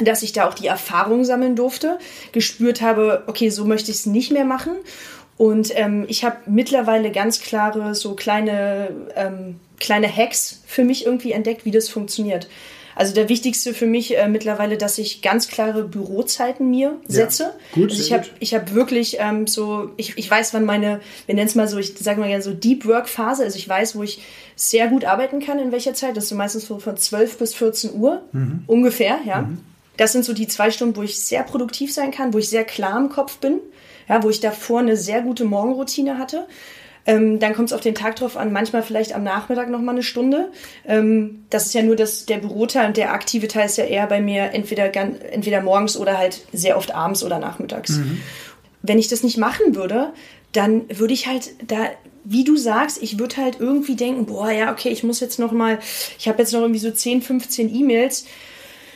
dass ich da auch die Erfahrung sammeln durfte, gespürt habe, okay, so möchte ich es nicht mehr machen. Und ähm, ich habe mittlerweile ganz klare, so kleine, ähm, kleine Hacks für mich irgendwie entdeckt, wie das funktioniert. Also der wichtigste für mich äh, mittlerweile, dass ich ganz klare Bürozeiten mir setze. Ja, gut, also ich habe ich habe wirklich ähm, so, ich, ich weiß, wann meine, wir nennen es mal so, ich sage mal gerne so Deep Work Phase, also ich weiß, wo ich sehr gut arbeiten kann, in welcher Zeit. Das ist so meistens so von 12 bis 14 Uhr mhm. ungefähr, ja. Mhm. Das sind so die zwei Stunden, wo ich sehr produktiv sein kann, wo ich sehr klar im Kopf bin, ja, wo ich davor eine sehr gute Morgenroutine hatte. Ähm, dann kommt es auf den Tag drauf an, manchmal vielleicht am Nachmittag noch mal eine Stunde. Ähm, das ist ja nur das, der Büroteil und der aktive Teil ist ja eher bei mir entweder, entweder morgens oder halt sehr oft abends oder nachmittags. Mhm. Wenn ich das nicht machen würde, dann würde ich halt da wie du sagst, ich würde halt irgendwie denken, boah, ja, okay, ich muss jetzt noch mal, ich habe jetzt noch irgendwie so 10, 15 E-Mails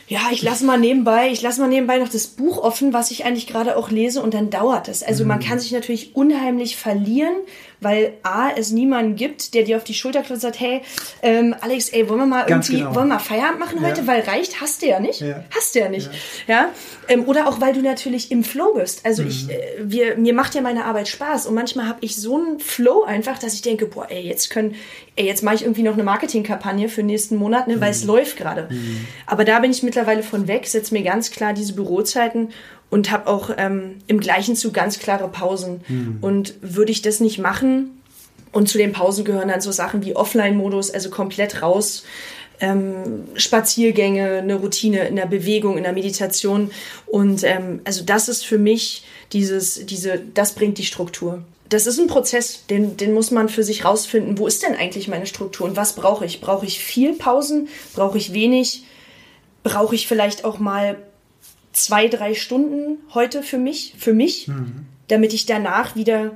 ja, ich lasse mal nebenbei, ich lasse mal nebenbei noch das Buch offen, was ich eigentlich gerade auch lese und dann dauert es. Also man mhm. kann sich natürlich unheimlich verlieren, weil A, es niemanden gibt, der dir auf die Schulter klopft und sagt, hey, ähm, Alex, ey, wollen wir mal Ganz irgendwie, genau. wollen wir mal Feierabend machen heute? Ja. Weil reicht, hast du ja nicht. Ja. Hast du ja nicht. Ja. ja? Ähm, oder auch, weil du natürlich im Flow bist. Also mhm. ich, äh, wir, mir macht ja meine Arbeit Spaß und manchmal habe ich so einen Flow einfach, dass ich denke, boah, ey, jetzt können, ey, jetzt mache ich irgendwie noch eine Marketingkampagne für den nächsten Monat, ne, weil mhm. es läuft gerade. Mhm. Aber da bin ich mittlerweile von weg, setze mir ganz klar diese Bürozeiten und habe auch ähm, im gleichen Zug ganz klare Pausen. Mhm. Und würde ich das nicht machen, und zu den Pausen gehören dann so Sachen wie Offline-Modus, also komplett raus, ähm, Spaziergänge, eine Routine in der Bewegung, in der Meditation. Und ähm, also das ist für mich dieses, diese, das bringt die Struktur. Das ist ein Prozess, den, den muss man für sich rausfinden. Wo ist denn eigentlich meine Struktur und was brauche ich? Brauche ich viel Pausen? Brauche ich wenig? Brauche ich vielleicht auch mal zwei, drei Stunden heute für mich, für mich, mhm. damit ich danach wieder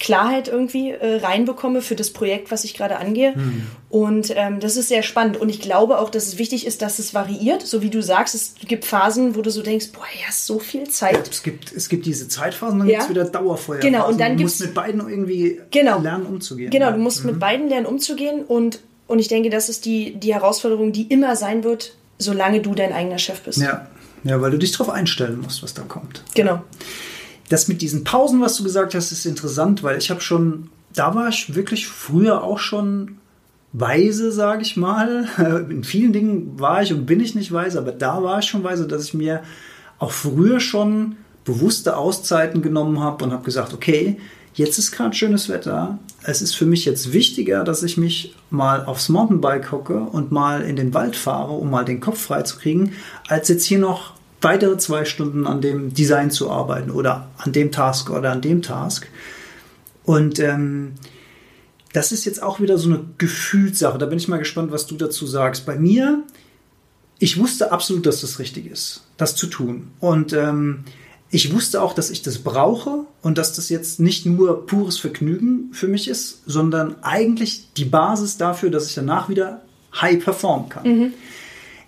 Klarheit irgendwie äh, reinbekomme für das Projekt, was ich gerade angehe. Mhm. Und ähm, das ist sehr spannend. Und ich glaube auch, dass es wichtig ist, dass es variiert. So wie du sagst, es gibt Phasen, wo du so denkst, boah, ja, so viel Zeit. Ja, es, gibt, es gibt diese Zeitphasen, dann ja. gibt es wieder Dauerfeuer. Genau, und dann du musst mit beiden irgendwie genau. lernen umzugehen. Genau, du musst mhm. mit beiden lernen umzugehen. Und, und ich denke, das ist die, die Herausforderung, die immer sein wird, solange du dein eigener Chef bist. Ja, ja weil du dich darauf einstellen musst, was da kommt. Genau. Das mit diesen Pausen, was du gesagt hast, ist interessant, weil ich habe schon, da war ich wirklich früher auch schon weise, sage ich mal. In vielen Dingen war ich und bin ich nicht weise, aber da war ich schon weise, dass ich mir auch früher schon bewusste Auszeiten genommen habe und habe gesagt, okay, jetzt ist gerade schönes Wetter. Es ist für mich jetzt wichtiger, dass ich mich mal aufs Mountainbike hocke und mal in den Wald fahre, um mal den Kopf frei zu kriegen, als jetzt hier noch weitere zwei Stunden an dem Design zu arbeiten oder an dem Task oder an dem Task. Und ähm, das ist jetzt auch wieder so eine Gefühlssache. Da bin ich mal gespannt, was du dazu sagst. Bei mir, ich wusste absolut, dass das richtig ist, das zu tun. Und ähm, ich wusste auch, dass ich das brauche und dass das jetzt nicht nur pures Vergnügen für mich ist, sondern eigentlich die Basis dafür, dass ich danach wieder high performen kann. Mhm.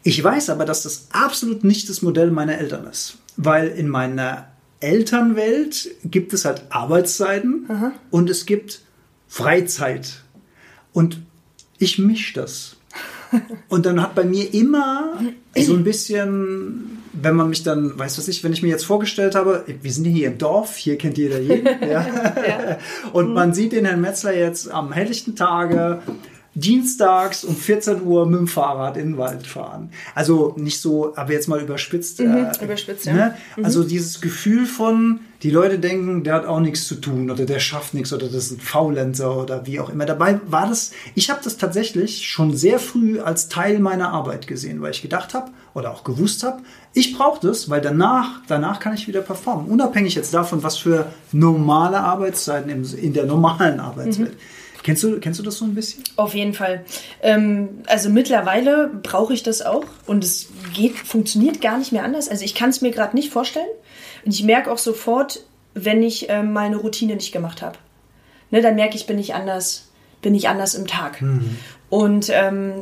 Ich weiß aber, dass das absolut nicht das Modell meiner Eltern ist, weil in meiner Elternwelt gibt es halt Arbeitszeiten Aha. und es gibt Freizeit. Und ich mische das. Und dann hat bei mir immer so ein bisschen, wenn man mich dann, weißt du was ich, wenn ich mir jetzt vorgestellt habe, wir sind hier im Dorf, hier kennt jeder jeden. ja. ja. Und man sieht den Herrn Metzler jetzt am helllichten Tage dienstags um 14 Uhr mit dem Fahrrad in den Wald fahren. Also nicht so, aber jetzt mal überspitzt. Mhm, äh, überspitzt, ja. Ne? Mhm. Also dieses Gefühl von, die Leute denken, der hat auch nichts zu tun oder der schafft nichts oder das ist ein Faulenzer oder wie auch immer. Dabei war das, ich habe das tatsächlich schon sehr früh als Teil meiner Arbeit gesehen, weil ich gedacht habe oder auch gewusst habe, ich brauche das, weil danach, danach kann ich wieder performen. Unabhängig jetzt davon, was für normale Arbeitszeiten in, in der normalen Arbeitswelt. Mhm. Kennst du, kennst du das so ein bisschen? Auf jeden Fall. Ähm, also mittlerweile brauche ich das auch und es geht, funktioniert gar nicht mehr anders. Also ich kann es mir gerade nicht vorstellen. Und ich merke auch sofort, wenn ich ähm, mal eine Routine nicht gemacht habe. Ne, dann merke ich, bin ich anders, bin ich anders im Tag. Mhm. Und ähm,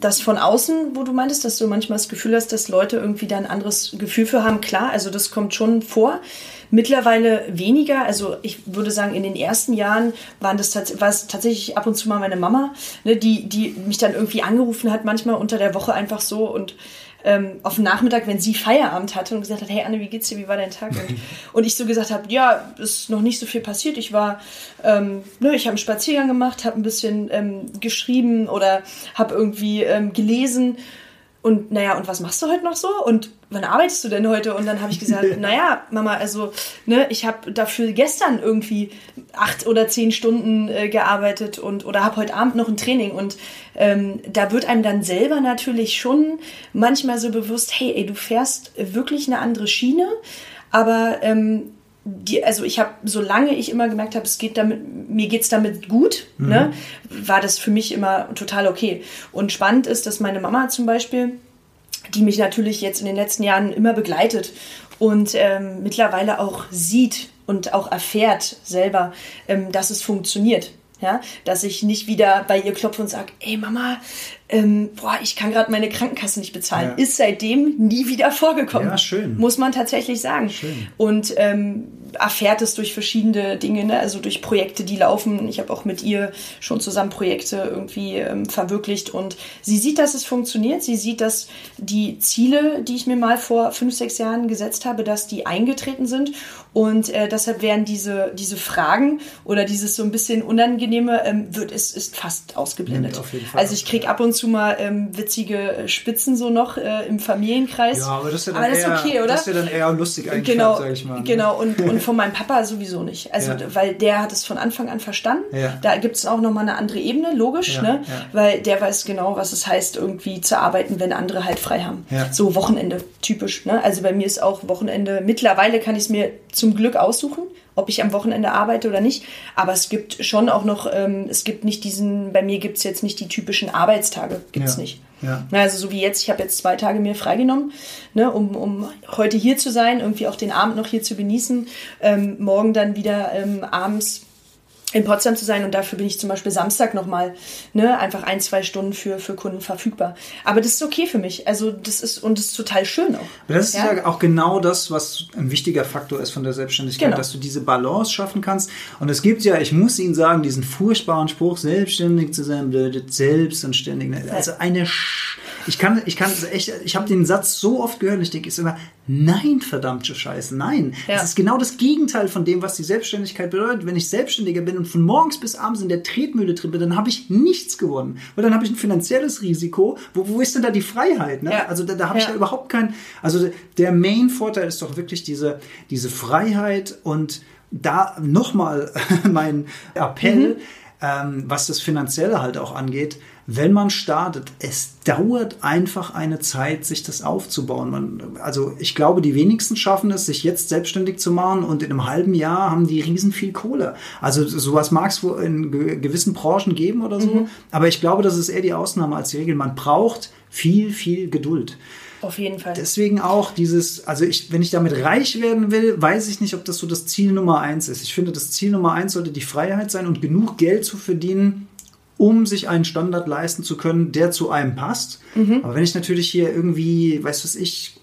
das von außen, wo du meintest, dass du manchmal das Gefühl hast, dass Leute irgendwie da ein anderes Gefühl für haben, klar, also das kommt schon vor. Mittlerweile weniger. Also ich würde sagen, in den ersten Jahren waren das war es tatsächlich ab und zu mal meine Mama, ne, die, die mich dann irgendwie angerufen hat, manchmal unter der Woche einfach so und ähm, auf den Nachmittag, wenn sie Feierabend hatte und gesagt hat, hey Anne, wie geht's dir, wie war dein Tag? Und, und ich so gesagt habe, ja, ist noch nicht so viel passiert. Ich war, ähm, ne, ich habe einen Spaziergang gemacht, habe ein bisschen ähm, geschrieben oder habe irgendwie ähm, gelesen und naja, und was machst du heute noch so? Und wann arbeitest du denn heute? Und dann habe ich gesagt, naja, Mama, also, ne, ich habe dafür gestern irgendwie acht oder zehn Stunden äh, gearbeitet und oder habe heute Abend noch ein Training. Und ähm, da wird einem dann selber natürlich schon manchmal so bewusst, hey, ey, du fährst wirklich eine andere Schiene, aber ähm, die, also ich habe, solange ich immer gemerkt habe, es geht damit, mir geht's damit gut, mhm. ne, war das für mich immer total okay. Und spannend ist, dass meine Mama zum Beispiel, die mich natürlich jetzt in den letzten Jahren immer begleitet und ähm, mittlerweile auch sieht und auch erfährt selber, ähm, dass es funktioniert. Ja, dass ich nicht wieder bei ihr klopfe und sage, ey Mama, ähm, boah, ich kann gerade meine Krankenkasse nicht bezahlen. Ja. Ist seitdem nie wieder vorgekommen. Ja, schön. Muss man tatsächlich sagen. Schön. Und ähm, erfährt es durch verschiedene Dinge, ne? also durch Projekte, die laufen. Ich habe auch mit ihr schon zusammen Projekte irgendwie ähm, verwirklicht und sie sieht, dass es funktioniert. Sie sieht, dass die Ziele, die ich mir mal vor fünf, sechs Jahren gesetzt habe, dass die eingetreten sind und äh, deshalb werden diese, diese Fragen oder dieses so ein bisschen Unangenehme, ähm, wird, ist, ist fast ausgeblendet. Also ich kriege ab und zu zu mal ähm, witzige Spitzen so noch äh, im Familienkreis. Ja, aber das ist ja dann, eher, okay, oder? Das ist ja dann eher lustig eigentlich, genau, sag ich mal. Ne? Genau, und, und von meinem Papa sowieso nicht. Also, ja. weil der hat es von Anfang an verstanden. Ja. Da gibt es auch nochmal eine andere Ebene, logisch, ja, ne? Weil der weiß genau, was es heißt, irgendwie zu arbeiten, wenn andere halt frei haben. So Wochenende, typisch. Ne? Also bei mir ist auch Wochenende, mittlerweile kann ich es mir zum Glück aussuchen ob ich am Wochenende arbeite oder nicht. Aber es gibt schon auch noch, ähm, es gibt nicht diesen, bei mir gibt es jetzt nicht die typischen Arbeitstage, gibt es ja. nicht. Ja. Also so wie jetzt, ich habe jetzt zwei Tage mir freigenommen, ne, um, um heute hier zu sein, irgendwie auch den Abend noch hier zu genießen, ähm, morgen dann wieder ähm, abends in Potsdam zu sein und dafür bin ich zum Beispiel Samstag nochmal, ne, einfach ein, zwei Stunden für, für Kunden verfügbar. Aber das ist okay für mich. Also das ist, und das ist total schön auch. Aber das ist ja? auch genau das, was ein wichtiger Faktor ist von der Selbstständigkeit, genau. dass du diese Balance schaffen kannst. Und es gibt ja, ich muss Ihnen sagen, diesen furchtbaren Spruch, selbstständig zu sein bedeutet selbst und ständig. Also eine Sch ich kann, ich kann echt, ich habe den Satz so oft gehört, ich denke ist immer, nein, verdammte Scheiße, nein. Ja. Es ist genau das Gegenteil von dem, was die Selbstständigkeit bedeutet. Wenn ich Selbstständiger bin und von morgens bis abends in der Tretmühle drin bin, dann habe ich nichts gewonnen. Weil dann habe ich ein finanzielles Risiko. Wo, wo ist denn da die Freiheit? Ne? Ja. Also da, da habe ich ja überhaupt keinen. Also der Main-Vorteil ist doch wirklich diese, diese Freiheit und da nochmal mein Appell, mhm. Ähm, was das Finanzielle halt auch angeht wenn man startet, es dauert einfach eine Zeit, sich das aufzubauen. Man, also ich glaube, die wenigsten schaffen es, sich jetzt selbstständig zu machen und in einem halben Jahr haben die riesen viel Kohle. Also sowas mag es in gewissen Branchen geben oder so, mhm. aber ich glaube, das ist eher die Ausnahme als die Regel. Man braucht viel, viel Geduld. Auf jeden Fall. Deswegen auch dieses, also ich, wenn ich damit reich werden will, weiß ich nicht, ob das so das Ziel Nummer eins ist. Ich finde, das Ziel Nummer eins sollte die Freiheit sein und genug Geld zu verdienen, um sich einen Standard leisten zu können, der zu einem passt. Mhm. Aber wenn ich natürlich hier irgendwie, weiß was ich,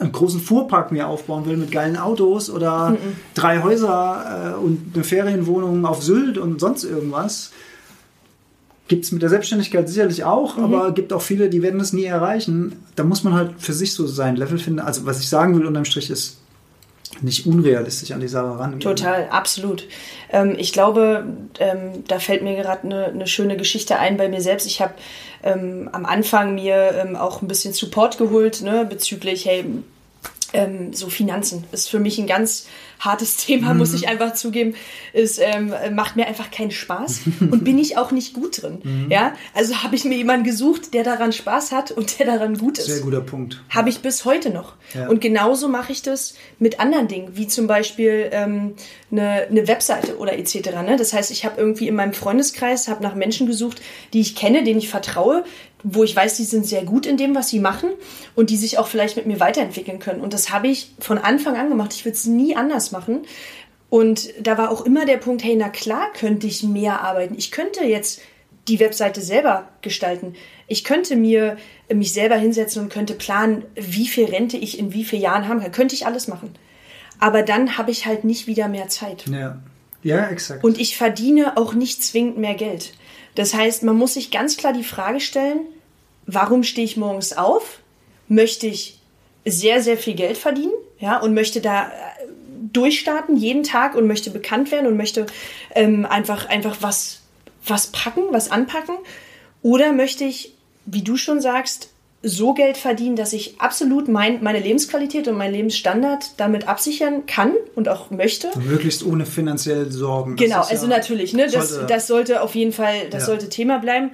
einen großen Fuhrpark mir aufbauen will mit geilen Autos oder mhm. drei Häuser äh, und eine Ferienwohnung auf Sylt und sonst irgendwas, gibt es mit der Selbstständigkeit sicherlich auch, mhm. aber gibt auch viele, die werden das nie erreichen. Da muss man halt für sich so sein Level finden. Also was ich sagen will unterm Strich ist, nicht unrealistisch an die Sache rangehen. Total, absolut. Ähm, ich glaube, ähm, da fällt mir gerade eine, eine schöne Geschichte ein bei mir selbst. Ich habe ähm, am Anfang mir ähm, auch ein bisschen Support geholt ne, bezüglich, hey, ähm, so Finanzen ist für mich ein ganz hartes Thema, mhm. muss ich einfach zugeben. Es ähm, macht mir einfach keinen Spaß und bin ich auch nicht gut drin. Mhm. Ja, also habe ich mir jemanden gesucht, der daran Spaß hat und der daran gut ist. Sehr guter Punkt. Habe ich bis heute noch. Ja. Und genauso mache ich das mit anderen Dingen, wie zum Beispiel ähm, eine, eine Webseite oder etc. Ne? Das heißt, ich habe irgendwie in meinem Freundeskreis habe nach Menschen gesucht, die ich kenne, denen ich vertraue, wo ich weiß, die sind sehr gut in dem, was sie machen und die sich auch vielleicht mit mir weiterentwickeln können. Und das habe ich von Anfang an gemacht. Ich würde es nie anders machen. Und da war auch immer der Punkt, hey, na klar könnte ich mehr arbeiten. Ich könnte jetzt die Webseite selber gestalten. Ich könnte mir mich selber hinsetzen und könnte planen, wie viel Rente ich in wie vielen Jahren haben kann. Könnte ich alles machen. Aber dann habe ich halt nicht wieder mehr Zeit. Ja, ja exakt. Und ich verdiene auch nicht zwingend mehr Geld. Das heißt, man muss sich ganz klar die Frage stellen, warum stehe ich morgens auf? Möchte ich sehr, sehr viel Geld verdienen? Ja, und möchte da äh, durchstarten jeden Tag und möchte bekannt werden und möchte ähm, einfach, einfach was, was packen, was anpacken? Oder möchte ich, wie du schon sagst, so Geld verdienen, dass ich absolut mein, meine Lebensqualität und meinen Lebensstandard damit absichern kann und auch möchte. Und möglichst ohne finanzielle Sorgen. Genau, also ja, natürlich, ne, das, sollte, das sollte auf jeden Fall, das ja. sollte Thema bleiben.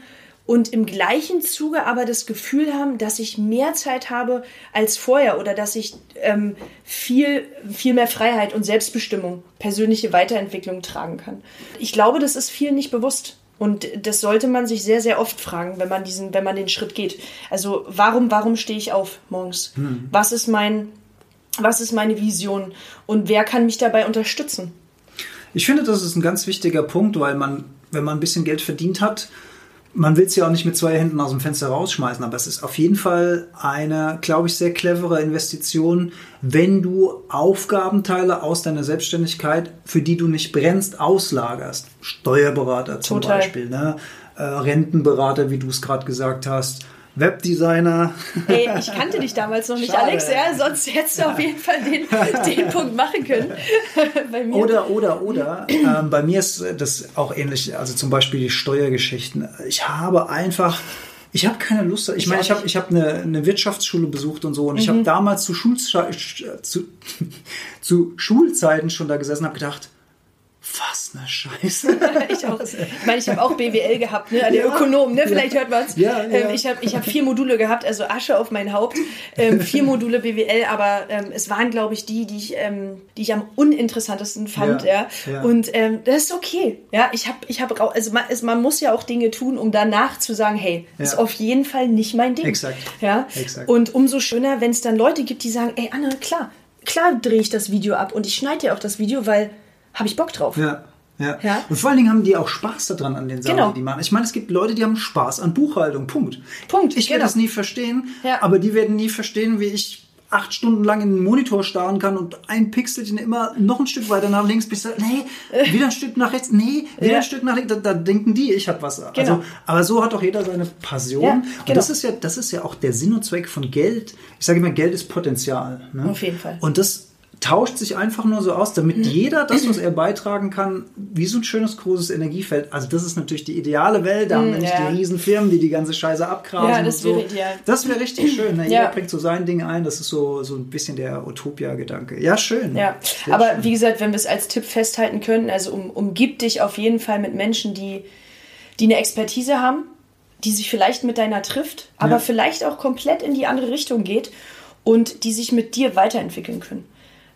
Und im gleichen Zuge aber das Gefühl haben, dass ich mehr Zeit habe als vorher oder dass ich ähm, viel, viel mehr Freiheit und Selbstbestimmung, persönliche Weiterentwicklung tragen kann. Ich glaube, das ist vielen nicht bewusst. Und das sollte man sich sehr, sehr oft fragen, wenn man diesen, wenn man den Schritt geht. Also warum, warum stehe ich auf morgens? Hm. Was ist mein, was ist meine Vision? Und wer kann mich dabei unterstützen? Ich finde, das ist ein ganz wichtiger Punkt, weil man, wenn man ein bisschen Geld verdient hat, man will es ja auch nicht mit zwei Händen aus dem Fenster rausschmeißen, aber es ist auf jeden Fall eine, glaube ich, sehr clevere Investition, wenn du Aufgabenteile aus deiner Selbstständigkeit, für die du nicht brennst, auslagerst. Steuerberater zum Total. Beispiel, ne? Äh, Rentenberater, wie du es gerade gesagt hast Webdesigner. Ey, ich kannte dich damals noch nicht, Schade. Alex, ja, sonst hättest du auf jeden Fall den, den Punkt machen können. oder, oder, oder. Ähm, bei mir ist das auch ähnlich, also zum Beispiel die Steuergeschichten. Ich habe einfach. Ich habe keine Lust. Ich, ich meine, ich habe ich hab eine, eine Wirtschaftsschule besucht und so. Und mhm. ich habe damals zu, Schulze zu, zu Schulzeiten schon da gesessen und habe gedacht, was eine Scheiße. ich auch. Ich meine, ich habe auch BWL gehabt, ne? Der ja, Ökonom, ne? Vielleicht ja. hört man es. Ja. Ähm, ich habe ich hab vier Module gehabt, also Asche auf mein Haupt. Ähm, vier Module BWL, aber ähm, es waren, glaube ich, die, die ich, ähm, die ich am uninteressantesten fand, ja. Und ähm, das ist okay. Ja, ich habe, ich habe, also man, es, man muss ja auch Dinge tun, um danach zu sagen, hey, das ist auf jeden Fall nicht mein Ding. Exakt. Ja. Exakt. Und umso schöner, wenn es dann Leute gibt, die sagen, ey Anne, klar, klar drehe ich das Video ab und ich schneide ja auch das Video, weil habe ich Bock drauf. Ja. Ja. ja. Und vor allen Dingen haben die auch Spaß daran an den Sachen, genau. die machen. Ich meine, es gibt Leute, die haben Spaß an Buchhaltung. Punkt. Punkt. Ich genau. werde das nie verstehen, ja. aber die werden nie verstehen, wie ich acht Stunden lang in den Monitor starren kann und ein Pixelchen immer noch ein Stück weiter nach links, bis ich nee, wieder ein Stück nach rechts, nee, wieder ja. ein Stück nach links. Da, da denken die, ich habe was. Genau. Also, aber so hat auch jeder seine Passion. Ja, genau. Und das ist ja, das ist ja auch der Sinn und Zweck von Geld. Ich sage immer, Geld ist Potenzial. Ne? Auf jeden Fall. Und das tauscht sich einfach nur so aus, damit mhm. jeder das, was er beitragen kann, wie so ein schönes großes Energiefeld. Also das ist natürlich die ideale Welt. Da haben wir mhm, nicht ja. die Riesenfirmen, die die ganze Scheiße abgrasen. Ja, das wäre so. ideal. Das wäre richtig schön. Ne? Jeder bringt so sein Ding ein. Das ist so, so ein bisschen der Utopia-Gedanke. Ja, schön. Ja, Sehr aber schön. wie gesagt, wenn wir es als Tipp festhalten können, also um, umgib dich auf jeden Fall mit Menschen, die, die eine Expertise haben, die sich vielleicht mit deiner trifft, aber ja. vielleicht auch komplett in die andere Richtung geht und die sich mit dir weiterentwickeln können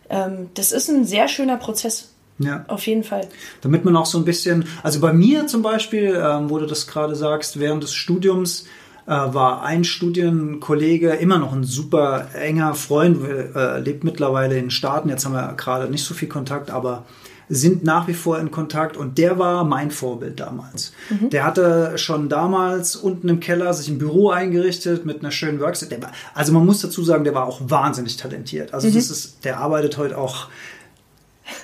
ähm, das ist ein sehr schöner Prozess. Ja. Auf jeden Fall. Damit man auch so ein bisschen, also bei mir zum Beispiel, ähm, wo du das gerade sagst, während des Studiums äh, war ein Studienkollege immer noch ein super enger Freund, äh, lebt mittlerweile in den Staaten, jetzt haben wir gerade nicht so viel Kontakt, aber sind nach wie vor in Kontakt und der war mein Vorbild damals. Mhm. Der hatte schon damals unten im Keller sich ein Büro eingerichtet mit einer schönen Workstation. also man muss dazu sagen, der war auch wahnsinnig talentiert. Also mhm. das ist, der arbeitet heute auch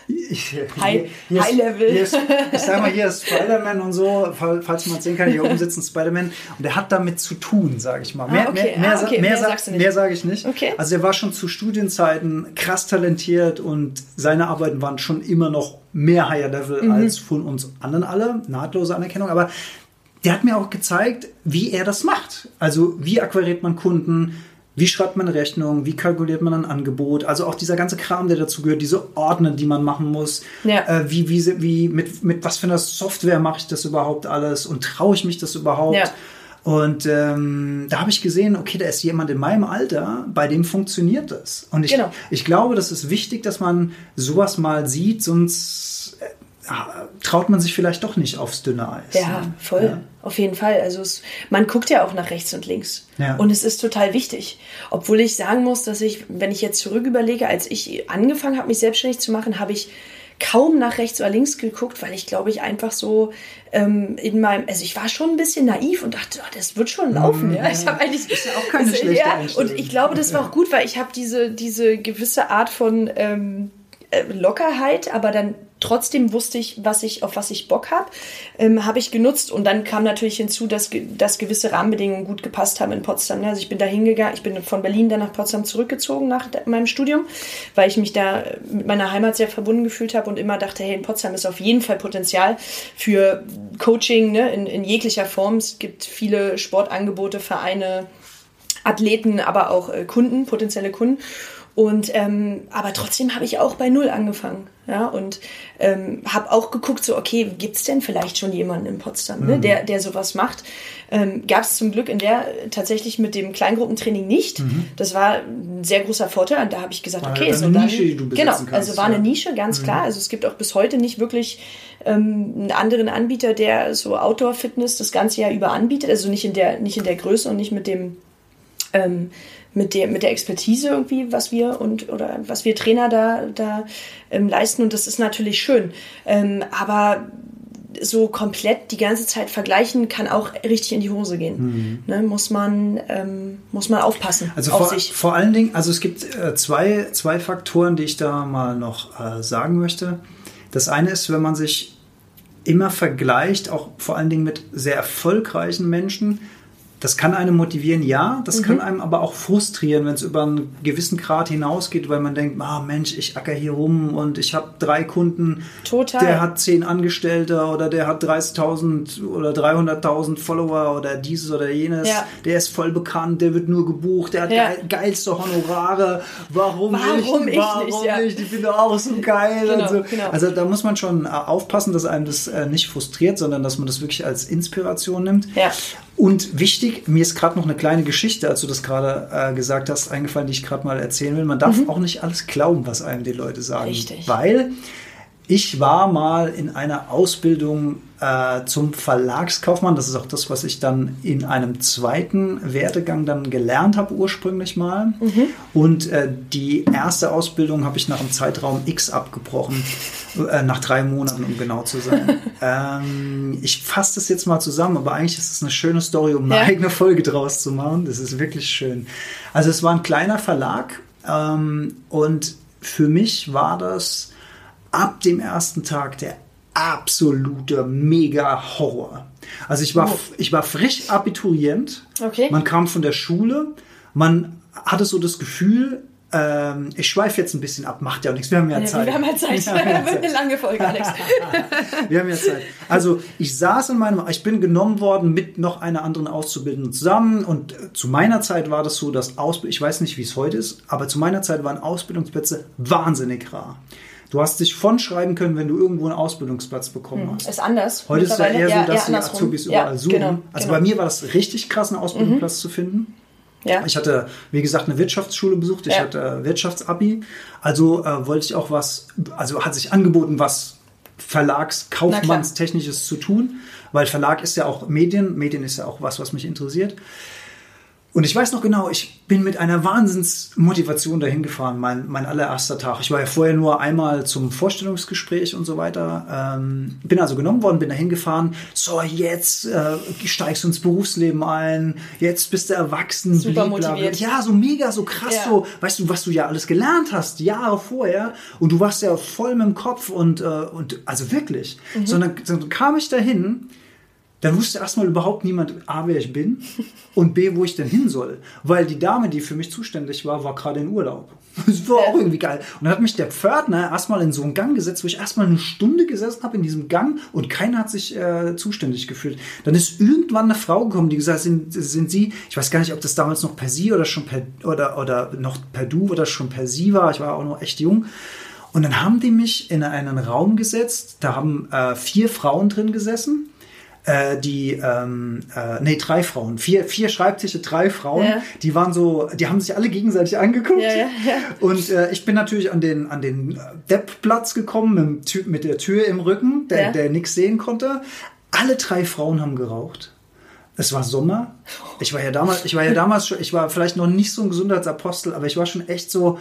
High, High Level. Hier ist, ich sag mal, hier ist Spider-Man und so, falls man sehen kann, hier oben sitzt ein Spider-Man und der hat damit zu tun, sage ich mal. Mehr, ah, okay. mehr, mehr, ah, okay. mehr, mehr, mehr sage ich nicht. Okay. Also er war schon zu Studienzeiten krass talentiert und seine Arbeiten waren schon immer noch mehr Higher Level mhm. als von uns anderen alle. Nahtlose Anerkennung, aber der hat mir auch gezeigt, wie er das macht. Also wie akquiriert man Kunden, wie schreibt man Rechnung? Wie kalkuliert man ein Angebot? Also auch dieser ganze Kram, der dazu gehört, diese Ordner, die man machen muss. Ja. Äh, wie, wie, wie, mit, mit was für einer Software mache ich das überhaupt alles? Und traue ich mich das überhaupt? Ja. Und ähm, da habe ich gesehen, okay, da ist jemand in meinem Alter, bei dem funktioniert das. Und ich, genau. ich glaube, das ist wichtig, dass man sowas mal sieht, sonst äh, traut man sich vielleicht doch nicht aufs dünne Eis. Ja, ne? voll. Ja. Auf jeden Fall. Also es, man guckt ja auch nach rechts und links. Ja. Und es ist total wichtig. Obwohl ich sagen muss, dass ich, wenn ich jetzt zurück überlege, als ich angefangen habe, mich selbstständig zu machen, habe ich kaum nach rechts oder links geguckt, weil ich glaube ich einfach so ähm, in meinem, also ich war schon ein bisschen naiv und dachte, oh, das wird schon laufen. Mm, ja. Ich habe eigentlich ist ja auch keine schlechte ja, Und ich glaube, das war auch gut, weil ich habe diese diese gewisse Art von ähm, äh, Lockerheit, aber dann trotzdem wusste ich, was ich, auf was ich Bock habe, ähm, habe ich genutzt. Und dann kam natürlich hinzu, dass, dass gewisse Rahmenbedingungen gut gepasst haben in Potsdam. Also ich bin da hingegangen, ich bin von Berlin dann nach Potsdam zurückgezogen nach meinem Studium, weil ich mich da mit meiner Heimat sehr verbunden gefühlt habe und immer dachte, hey, in Potsdam ist auf jeden Fall Potenzial für Coaching ne, in, in jeglicher Form. Es gibt viele Sportangebote, Vereine, Athleten, aber auch äh, Kunden, potenzielle Kunden. Und ähm, aber trotzdem habe ich auch bei null angefangen, ja und ähm, habe auch geguckt so okay gibt's denn vielleicht schon jemanden in Potsdam, ne, mhm. der der sowas macht? Ähm, Gab es zum Glück in der tatsächlich mit dem Kleingruppentraining nicht. Mhm. Das war ein sehr großer Vorteil und da habe ich gesagt okay so dann Nische, die du genau kannst, also war ja. eine Nische ganz mhm. klar. Also es gibt auch bis heute nicht wirklich ähm, einen anderen Anbieter, der so Outdoor Fitness das ganze Jahr über anbietet, also nicht in der nicht in der Größe und nicht mit dem ähm, mit der, mit der Expertise irgendwie, was wir und oder was wir Trainer da, da ähm, leisten. Und das ist natürlich schön. Ähm, aber so komplett die ganze Zeit vergleichen kann auch richtig in die Hose gehen. Mhm. Ne, muss man ähm, muss man aufpassen. Also auf vor, sich. vor allen Dingen, also es gibt äh, zwei, zwei Faktoren, die ich da mal noch äh, sagen möchte. Das eine ist, wenn man sich immer vergleicht, auch vor allen Dingen mit sehr erfolgreichen Menschen, das kann einen motivieren, ja, das mhm. kann einem aber auch frustrieren, wenn es über einen gewissen Grad hinausgeht, weil man denkt, ah Mensch, ich acker hier rum und ich habe drei Kunden, Total. der hat zehn Angestellte oder der hat 30.000 oder 300.000 Follower oder dieses oder jenes, ja. der ist voll bekannt, der wird nur gebucht, der hat ja. geil, geilste Honorare, warum, warum ich, warum nicht, ja. nicht, ich bin doch auch so geil genau, so. genau. Also da muss man schon äh, aufpassen, dass einem das äh, nicht frustriert, sondern dass man das wirklich als Inspiration nimmt. Und wichtig, mir ist gerade noch eine kleine Geschichte, als du das gerade äh, gesagt hast, eingefallen, die ich gerade mal erzählen will. Man darf mhm. auch nicht alles glauben, was einem die Leute sagen. Richtig. Weil ich war mal in einer Ausbildung äh, zum Verlagskaufmann. Das ist auch das, was ich dann in einem zweiten Werdegang dann gelernt habe ursprünglich mal. Mhm. Und äh, die erste Ausbildung habe ich nach einem Zeitraum X abgebrochen, äh, nach drei Monaten, um genau zu sein. ähm, ich fasse das jetzt mal zusammen, aber eigentlich ist es eine schöne Story, um eine ja. eigene Folge draus zu machen. Das ist wirklich schön. Also es war ein kleiner Verlag ähm, und für mich war das ab dem ersten Tag der absolute Mega-Horror. Also ich war, oh. ich war frisch Abiturient. Okay. Man kam von der Schule. Man hatte so das Gefühl, ähm, ich schweife jetzt ein bisschen ab, macht ja auch nichts. Wir haben ja, ja Zeit. Wir haben ja Zeit. Wir haben ja Zeit. eine lange Folge, Alex. wir haben ja Zeit. Also ich saß in meinem, ich bin genommen worden mit noch einer anderen Auszubildenden zusammen und äh, zu meiner Zeit war das so, dass Ausbildung, ich weiß nicht, wie es heute ist, aber zu meiner Zeit waren Ausbildungsplätze wahnsinnig rar. Du hast dich von schreiben können, wenn du irgendwo einen Ausbildungsplatz bekommen hm, hast. Ist anders. Heute ist es ja eher so, dass die Azubis überall suchen. Genau, also genau. bei mir war das richtig krass, einen Ausbildungsplatz mhm. zu finden. Ja. Ich hatte, wie gesagt, eine Wirtschaftsschule besucht. Ich ja. hatte äh, Wirtschaftsabi. Also äh, wollte ich auch was, also hat sich angeboten, was Verlagskaufmannstechnisches zu tun, weil Verlag ist ja auch Medien. Medien ist ja auch was, was mich interessiert. Und ich weiß noch genau, ich bin mit einer Wahnsinnsmotivation dahin gefahren, mein, mein allererster Tag. Ich war ja vorher nur einmal zum Vorstellungsgespräch und so weiter. Ähm, bin also genommen worden, bin dahin gefahren. So, jetzt äh, steigst du ins Berufsleben ein, jetzt bist du erwachsen. Super motiviert. Ja, so mega, so krass, ja. so, weißt du, was du ja alles gelernt hast, Jahre vorher. Und du warst ja voll mit dem Kopf und, äh, und also wirklich. Mhm. Sondern, dann kam ich dahin dann wusste erstmal überhaupt niemand A, wer ich bin und B, wo ich denn hin soll. Weil die Dame, die für mich zuständig war, war gerade in Urlaub. Das war auch irgendwie geil. Und dann hat mich der Pförtner erstmal in so einen Gang gesetzt, wo ich erstmal eine Stunde gesessen habe in diesem Gang und keiner hat sich äh, zuständig gefühlt. Dann ist irgendwann eine Frau gekommen, die gesagt hat, sind, sind Sie, ich weiß gar nicht, ob das damals noch per Sie oder schon per, oder, oder noch per Du oder schon per Sie war. Ich war auch noch echt jung. Und dann haben die mich in einen Raum gesetzt, da haben äh, vier Frauen drin gesessen äh, die, ähm, äh, nee, drei Frauen, vier, vier Schreibtische, drei Frauen, ja. die waren so, die haben sich alle gegenseitig angeguckt. Ja, ja, Und äh, ich bin natürlich an den, an den Deppplatz gekommen mit, mit der Tür im Rücken, der, der nichts sehen konnte. Alle drei Frauen haben geraucht. Es war Sommer. Ich war ja damals, ich war ja damals schon, ich war vielleicht noch nicht so ein Gesundheitsapostel, aber ich war schon echt so,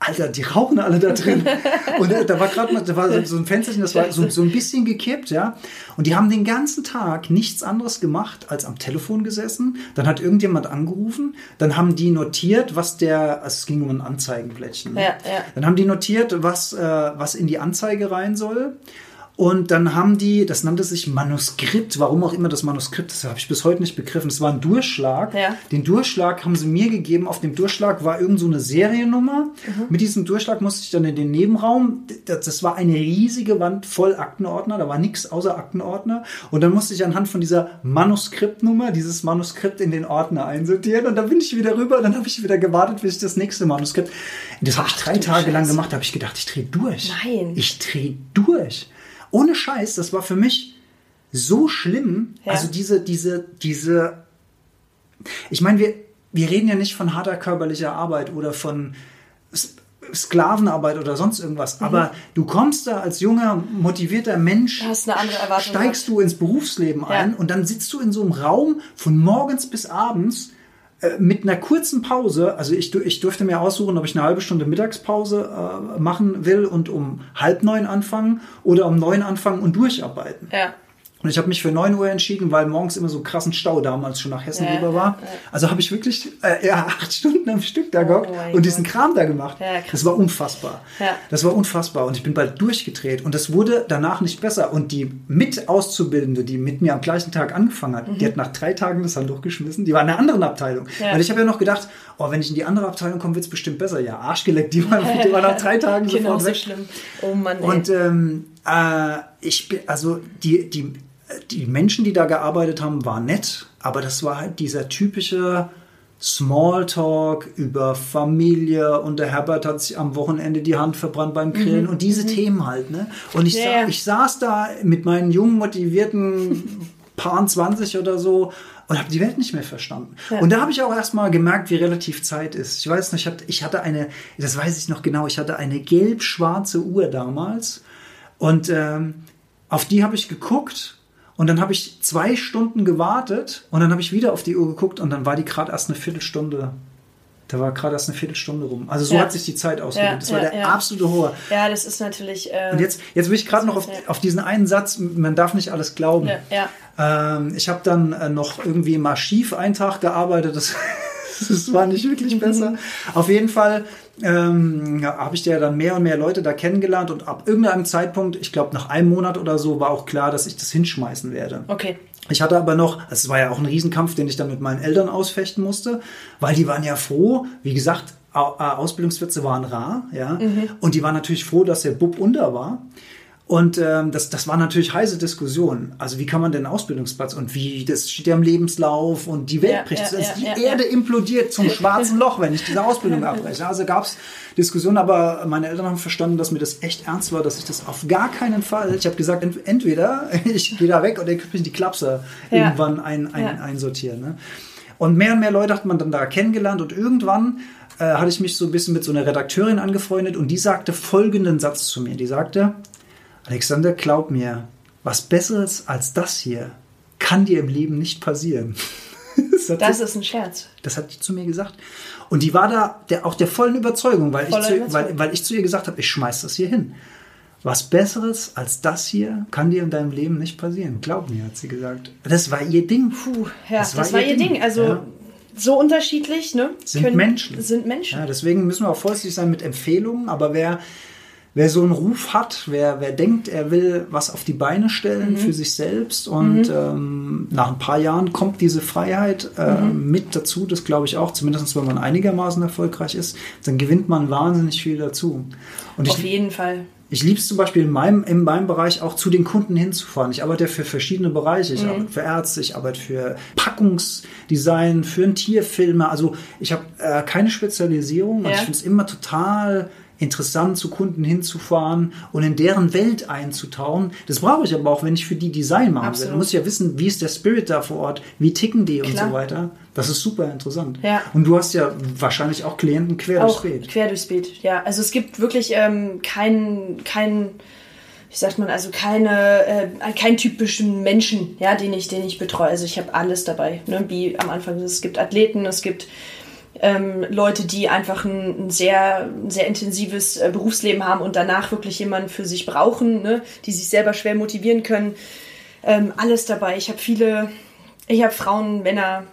Alter, die rauchen alle da drin. Und äh, da war gerade mal, da war so ein Fensterchen, das war so, so ein bisschen gekippt, ja. Und die haben den ganzen Tag nichts anderes gemacht, als am Telefon gesessen. Dann hat irgendjemand angerufen. Dann haben die notiert, was der, also es ging um ein Anzeigenblättchen. Ne? Ja, ja. Dann haben die notiert, was, äh, was in die Anzeige rein soll. Und dann haben die, das nannte sich Manuskript, warum auch immer das Manuskript, das habe ich bis heute nicht begriffen. Es war ein Durchschlag. Ja. Den Durchschlag haben sie mir gegeben. Auf dem Durchschlag war irgend so eine Seriennummer. Mhm. Mit diesem Durchschlag musste ich dann in den Nebenraum. Das, das war eine riesige Wand voll Aktenordner. Da war nichts außer Aktenordner. Und dann musste ich anhand von dieser Manuskriptnummer dieses Manuskript in den Ordner einsortieren. Und dann bin ich wieder rüber. Dann habe ich wieder gewartet, bis ich das nächste Manuskript. Das habe ich drei Tage lang Scheiße. gemacht. Da habe ich gedacht, ich drehe durch. Nein. Ich drehe durch. Ohne Scheiß, das war für mich so schlimm. Ja. Also diese, diese, diese. Ich meine, wir, wir reden ja nicht von harter körperlicher Arbeit oder von Sklavenarbeit oder sonst irgendwas. Aber du kommst da als junger, motivierter Mensch, steigst du ins Berufsleben Ja. ein und dann sitzt du in so einem Raum von morgens bis abends mit einer kurzen Pause. Also ich, ich durfte mir aussuchen, ob ich eine halbe Stunde Mittagspause äh, machen will und um halb neun anfangen oder um neun anfangen und durcharbeiten. Ja. Und ich habe mich für 9 Uhr entschieden, weil morgens immer so krassen Stau damals schon nach Hessen Ja, rüber war. Also habe ich wirklich äh, ja, acht Stunden am Stück da gehockt mein und diesen Gott. Kram da gemacht. Ja, das war unfassbar. Ja. Das war unfassbar. Und ich bin bald durchgedreht. Und das wurde danach nicht besser. Und die Mit-Auszubildende, die mit mir am gleichen Tag angefangen hat, die hat nach drei Tagen das Handtuch geschmissen. Die war in einer anderen Abteilung. Mhm. Ja. Weil ich habe ja noch gedacht, oh, wenn ich in die andere Abteilung komme, wird es bestimmt besser. Ja, Arschgeleckt, die war, die war nach drei Tagen Genau sofort so weg. schlimm. Oh Mann, ey. Und ähm, äh, ich bin, also die, die, die Menschen, die da gearbeitet haben, waren nett, aber das war halt dieser typische Smalltalk über Familie und der Herbert hat sich am Wochenende die Hand verbrannt beim Grillen und diese Themen halt, ne? Und ich, Ja, sa ja. ich saß da mit meinen jungen, motivierten Paaren 20 oder so und habe die Welt nicht mehr verstanden. Und da habe ich auch erstmal gemerkt, wie relativ Zeit ist. Ich weiß noch, ich hatte, ich hatte eine, das weiß ich noch genau, ich hatte eine gelb-schwarze Uhr damals und ähm, auf die habe ich geguckt und dann habe ich zwei Stunden gewartet und dann habe ich wieder auf die Uhr geguckt und dann war die gerade erst eine Viertelstunde. Da war gerade erst eine Viertelstunde rum. Also so Ja. hat sich die Zeit ausgedrückt. Ja, das war ja, der absolute Horror. ja, das ist natürlich. Äh, Und jetzt, jetzt will ich gerade noch auf, auf diesen einen Satz, man darf nicht alles glauben. Ähm, ich habe dann äh, noch irgendwie im Archiveintrag gearbeitet. Das, das war nicht wirklich besser. Auf jeden Fall ähm, habe ich ja dann mehr und mehr Leute da kennengelernt und ab irgendeinem Zeitpunkt, ich glaube nach einem Monat oder so, war auch klar, dass ich das hinschmeißen werde. Okay. Ich hatte aber noch, also es war ja auch ein Riesenkampf, den ich dann mit meinen Eltern ausfechten musste, weil die waren ja froh, wie gesagt, äh, Ausbildungsplätze waren rar, ja, und die waren natürlich froh, dass der Bub unter war. Und ähm, das, das war natürlich heiße Diskussion. Also wie kann man denn einen Ausbildungsplatz und wie, das steht ja im Lebenslauf und die Welt Ja, bricht, ja, also ja, die ja, Erde implodiert zum schwarzen Loch, wenn ich diese Ausbildung abbreche. Also gab es Diskussionen, aber meine Eltern haben verstanden, dass mir das echt ernst war, dass ich das auf gar keinen Fall, ich habe gesagt, ent entweder ich gehe da weg oder ich kriege die Klapse irgendwann ein, ein, einsortieren. Ne? Und mehr und mehr Leute hat man dann da kennengelernt und irgendwann äh, hatte ich mich so ein bisschen mit so einer Redakteurin angefreundet und die sagte folgenden Satz zu mir. Die sagte, Alexander, glaub mir, was Besseres als das hier kann dir im Leben nicht passieren. das, Das sie, ist ein Scherz. das hat die zu mir gesagt. Und die war da der, auch der vollen Überzeugung, weil, Voller ich zu, Überzeugung. weil, weil ich zu ihr gesagt habe, ich schmeiß das hier hin. Was Besseres als das hier kann dir in deinem Leben nicht passieren. Glaub mir, hat sie gesagt. Das war ihr Ding. Puh, ja, das, war, ihr Ding. Also Ja. so unterschiedlich, ne? Sind Menschen. Sind Menschen. Ja, deswegen müssen wir auch vorsichtig sein mit Empfehlungen. Aber wer, wer so einen Ruf hat, wer, wer denkt, er will was auf die Beine stellen für sich selbst und ähm, nach ein paar Jahren kommt diese Freiheit äh, mit dazu, das glaube ich auch, zumindest wenn man einigermaßen erfolgreich ist, dann gewinnt man wahnsinnig viel dazu. Und Auf ich, jeden Fall. ich liebe es zum Beispiel in meinem, in meinem Bereich auch zu den Kunden hinzufahren. Ich arbeite ja für verschiedene Bereiche. Ich arbeite für Ärzte, ich arbeite für Packungsdesign, für einen Tierfilme. Also ich habe äh, keine Spezialisierung und Ja. ich finde es immer total interessant, zu Kunden hinzufahren und in deren Welt einzutauchen. Das brauche ich aber auch, wenn ich für die Design machen will. Absolut. Du musst ja wissen, wie ist der Spirit da vor Ort, wie ticken die und Klar. so weiter. Das ist super interessant. Ja. Und du hast ja wahrscheinlich auch Klienten quer Auch durchs Bild. quer durchs Bild, ja. Also es gibt wirklich ähm, keinen, keinen, wie sagt man, also keine, äh, keinen typischen Menschen, ja, den ich, den ich betreue. Also ich habe alles dabei, ne? wie am Anfang. Es gibt Athleten, es gibt ähm, Leute, die einfach ein, ein sehr, ein sehr intensives äh, Berufsleben haben und danach wirklich jemanden für sich brauchen, ne? die sich selber schwer motivieren können. Ähm, alles dabei. Ich habe viele, ich habe Frauen, Männer,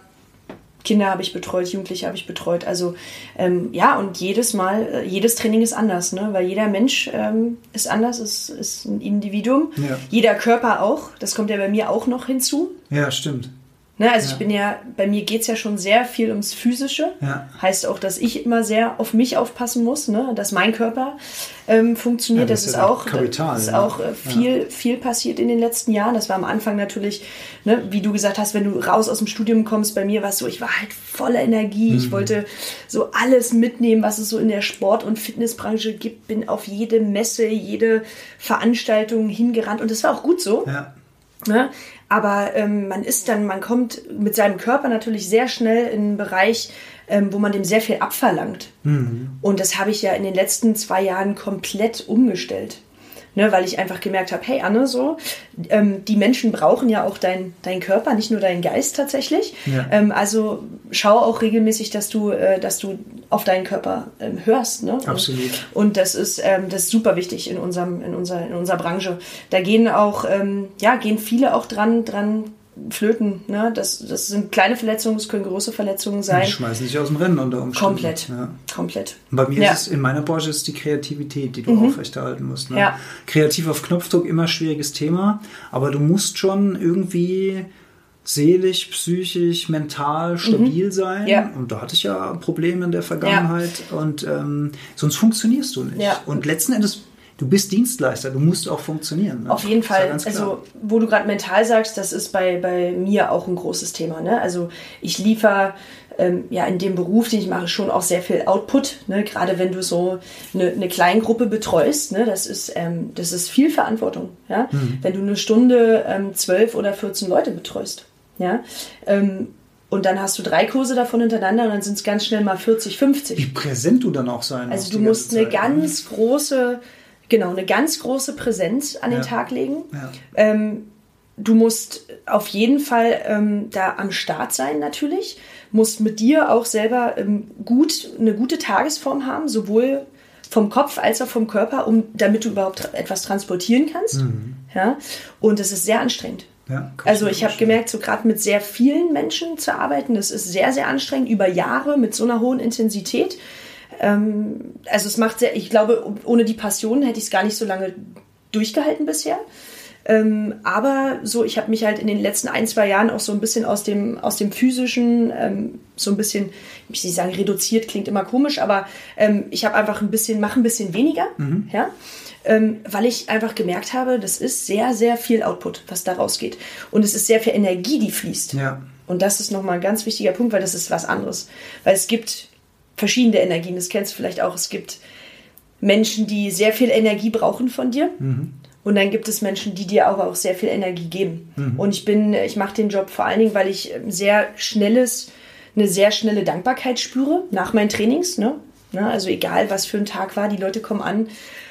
Kinder habe ich betreut, Jugendliche habe ich betreut. Also ähm, ja, und jedes Mal, äh, jedes Training ist anders, ne? weil jeder Mensch ähm, ist anders, ist, ist ein Individuum. Ja. Jeder Körper auch, das kommt ja bei mir auch noch hinzu. Ja, stimmt. Ne, also ja. ich bin ja, bei mir geht es ja schon sehr viel ums Physische. Ja. Heißt auch, dass ich immer sehr auf mich aufpassen muss, ne? dass mein Körper ähm, funktioniert. Ja, das, das, ist auch, Kapital, das ist auch äh, viel, viel passiert in den letzten Jahren. Das war am Anfang natürlich, ne, wie du gesagt hast, wenn du raus aus dem Studium kommst, bei mir war es so, ich war halt voller Energie. Mhm. Ich wollte so alles mitnehmen, was es so in der Sport- und Fitnessbranche gibt. Bin auf jede Messe, jede Veranstaltung hingerannt und das war auch gut so. Ja. Ne? Aber ähm, man ist dann, man kommt mit seinem Körper natürlich sehr schnell in einen Bereich, ähm, wo man dem sehr viel abverlangt. Mhm. Und das habe ich ja in den letzten zwei Jahren komplett umgestellt ne, weil ich einfach gemerkt habe, hey Anne, so, ähm, die Menschen brauchen ja auch deinen dein Körper, nicht nur deinen Geist tatsächlich. Ja. Ähm, also schau auch regelmäßig, dass du, äh, dass du auf deinen Körper ähm, hörst. Ne? Absolut. Und, das ist, ähm, das ist super wichtig in unserem, in unserer, in unserer Branche. Da gehen auch, ähm, ja, gehen viele auch dran, dran flöten. Ne? Das, das sind kleine Verletzungen, es können große Verletzungen sein. Die schmeißen sich aus dem Rennen unter Umständen. Komplett. Ja. Komplett. Und bei mir ja. ist es, in meiner Branche ist die Kreativität, die du mhm. aufrechterhalten musst. Ne? Ja. Kreativ auf Knopfdruck, immer schwieriges Thema, aber du musst schon irgendwie seelisch, psychisch, mental mhm. stabil mhm. sein. Ja. Und da hatte ich ja Probleme in der Vergangenheit. Ja. Und ähm, sonst funktionierst du nicht. Ja. Und letzten Endes du bist Dienstleister, du musst auch funktionieren. Ne? Auf jeden Fall. also, wo du gerade mental sagst, das ist bei, bei mir auch ein großes Thema. Ne? Also, ich liefere ähm, ja in dem Beruf, den ich mache, schon auch sehr viel Output. Ne? Gerade wenn du so eine, eine Kleingruppe betreust, ne? das, ist, ähm, das ist viel Verantwortung. Ja? Mhm. Wenn du eine Stunde ähm, zwölf oder 14 Leute betreust. Ja? Ähm, und dann hast du drei Kurse davon hintereinander und dann sind es ganz schnell mal 40, 50. Wie präsent du dann auch sein Also du musst eine Zeit, ne? ganz ne? große Genau, eine ganz große Präsenz an den ja. Tag legen. Ja. Ähm, du musst auf jeden Fall ähm, da am Start sein natürlich, musst mit dir auch selber ähm, gut eine gute Tagesform haben, sowohl vom Kopf als auch vom Körper, um damit du überhaupt etwas transportieren kannst. Mhm. Ja, und es ist sehr anstrengend. Ja, also ich habe gemerkt, so gerade mit sehr vielen Menschen zu arbeiten, das ist sehr, sehr anstrengend über Jahre mit so einer hohen Intensität. Ähm, also es macht sehr, ich glaube, ohne die Passion hätte ich es gar nicht so lange durchgehalten bisher. Ähm, aber so, ich habe mich halt in den letzten ein, zwei Jahren auch so ein bisschen aus dem, aus dem physischen, ähm, so ein bisschen, ich will nicht sagen, reduziert, klingt immer komisch, aber ähm, ich habe einfach ein bisschen, mache ein bisschen weniger, mhm. ja, ähm, weil ich einfach gemerkt habe, das ist sehr, sehr viel Output, was da rausgeht. Und es ist sehr viel Energie, die fließt. Ja. Und das ist nochmal ein ganz wichtiger Punkt, weil das ist was anderes. Weil es gibt verschiedene Energien. Das kennst du vielleicht auch. Es gibt Menschen, die sehr viel Energie brauchen von dir. Mhm. Und dann gibt es Menschen, die dir aber auch sehr viel Energie geben. Mhm. Und ich bin, ich mache den Job vor allen Dingen, weil ich sehr schnelles, eine sehr schnelle Dankbarkeit spüre nach meinen Trainings. Ne? Ne? Also egal, was für ein Tag war, die Leute kommen an,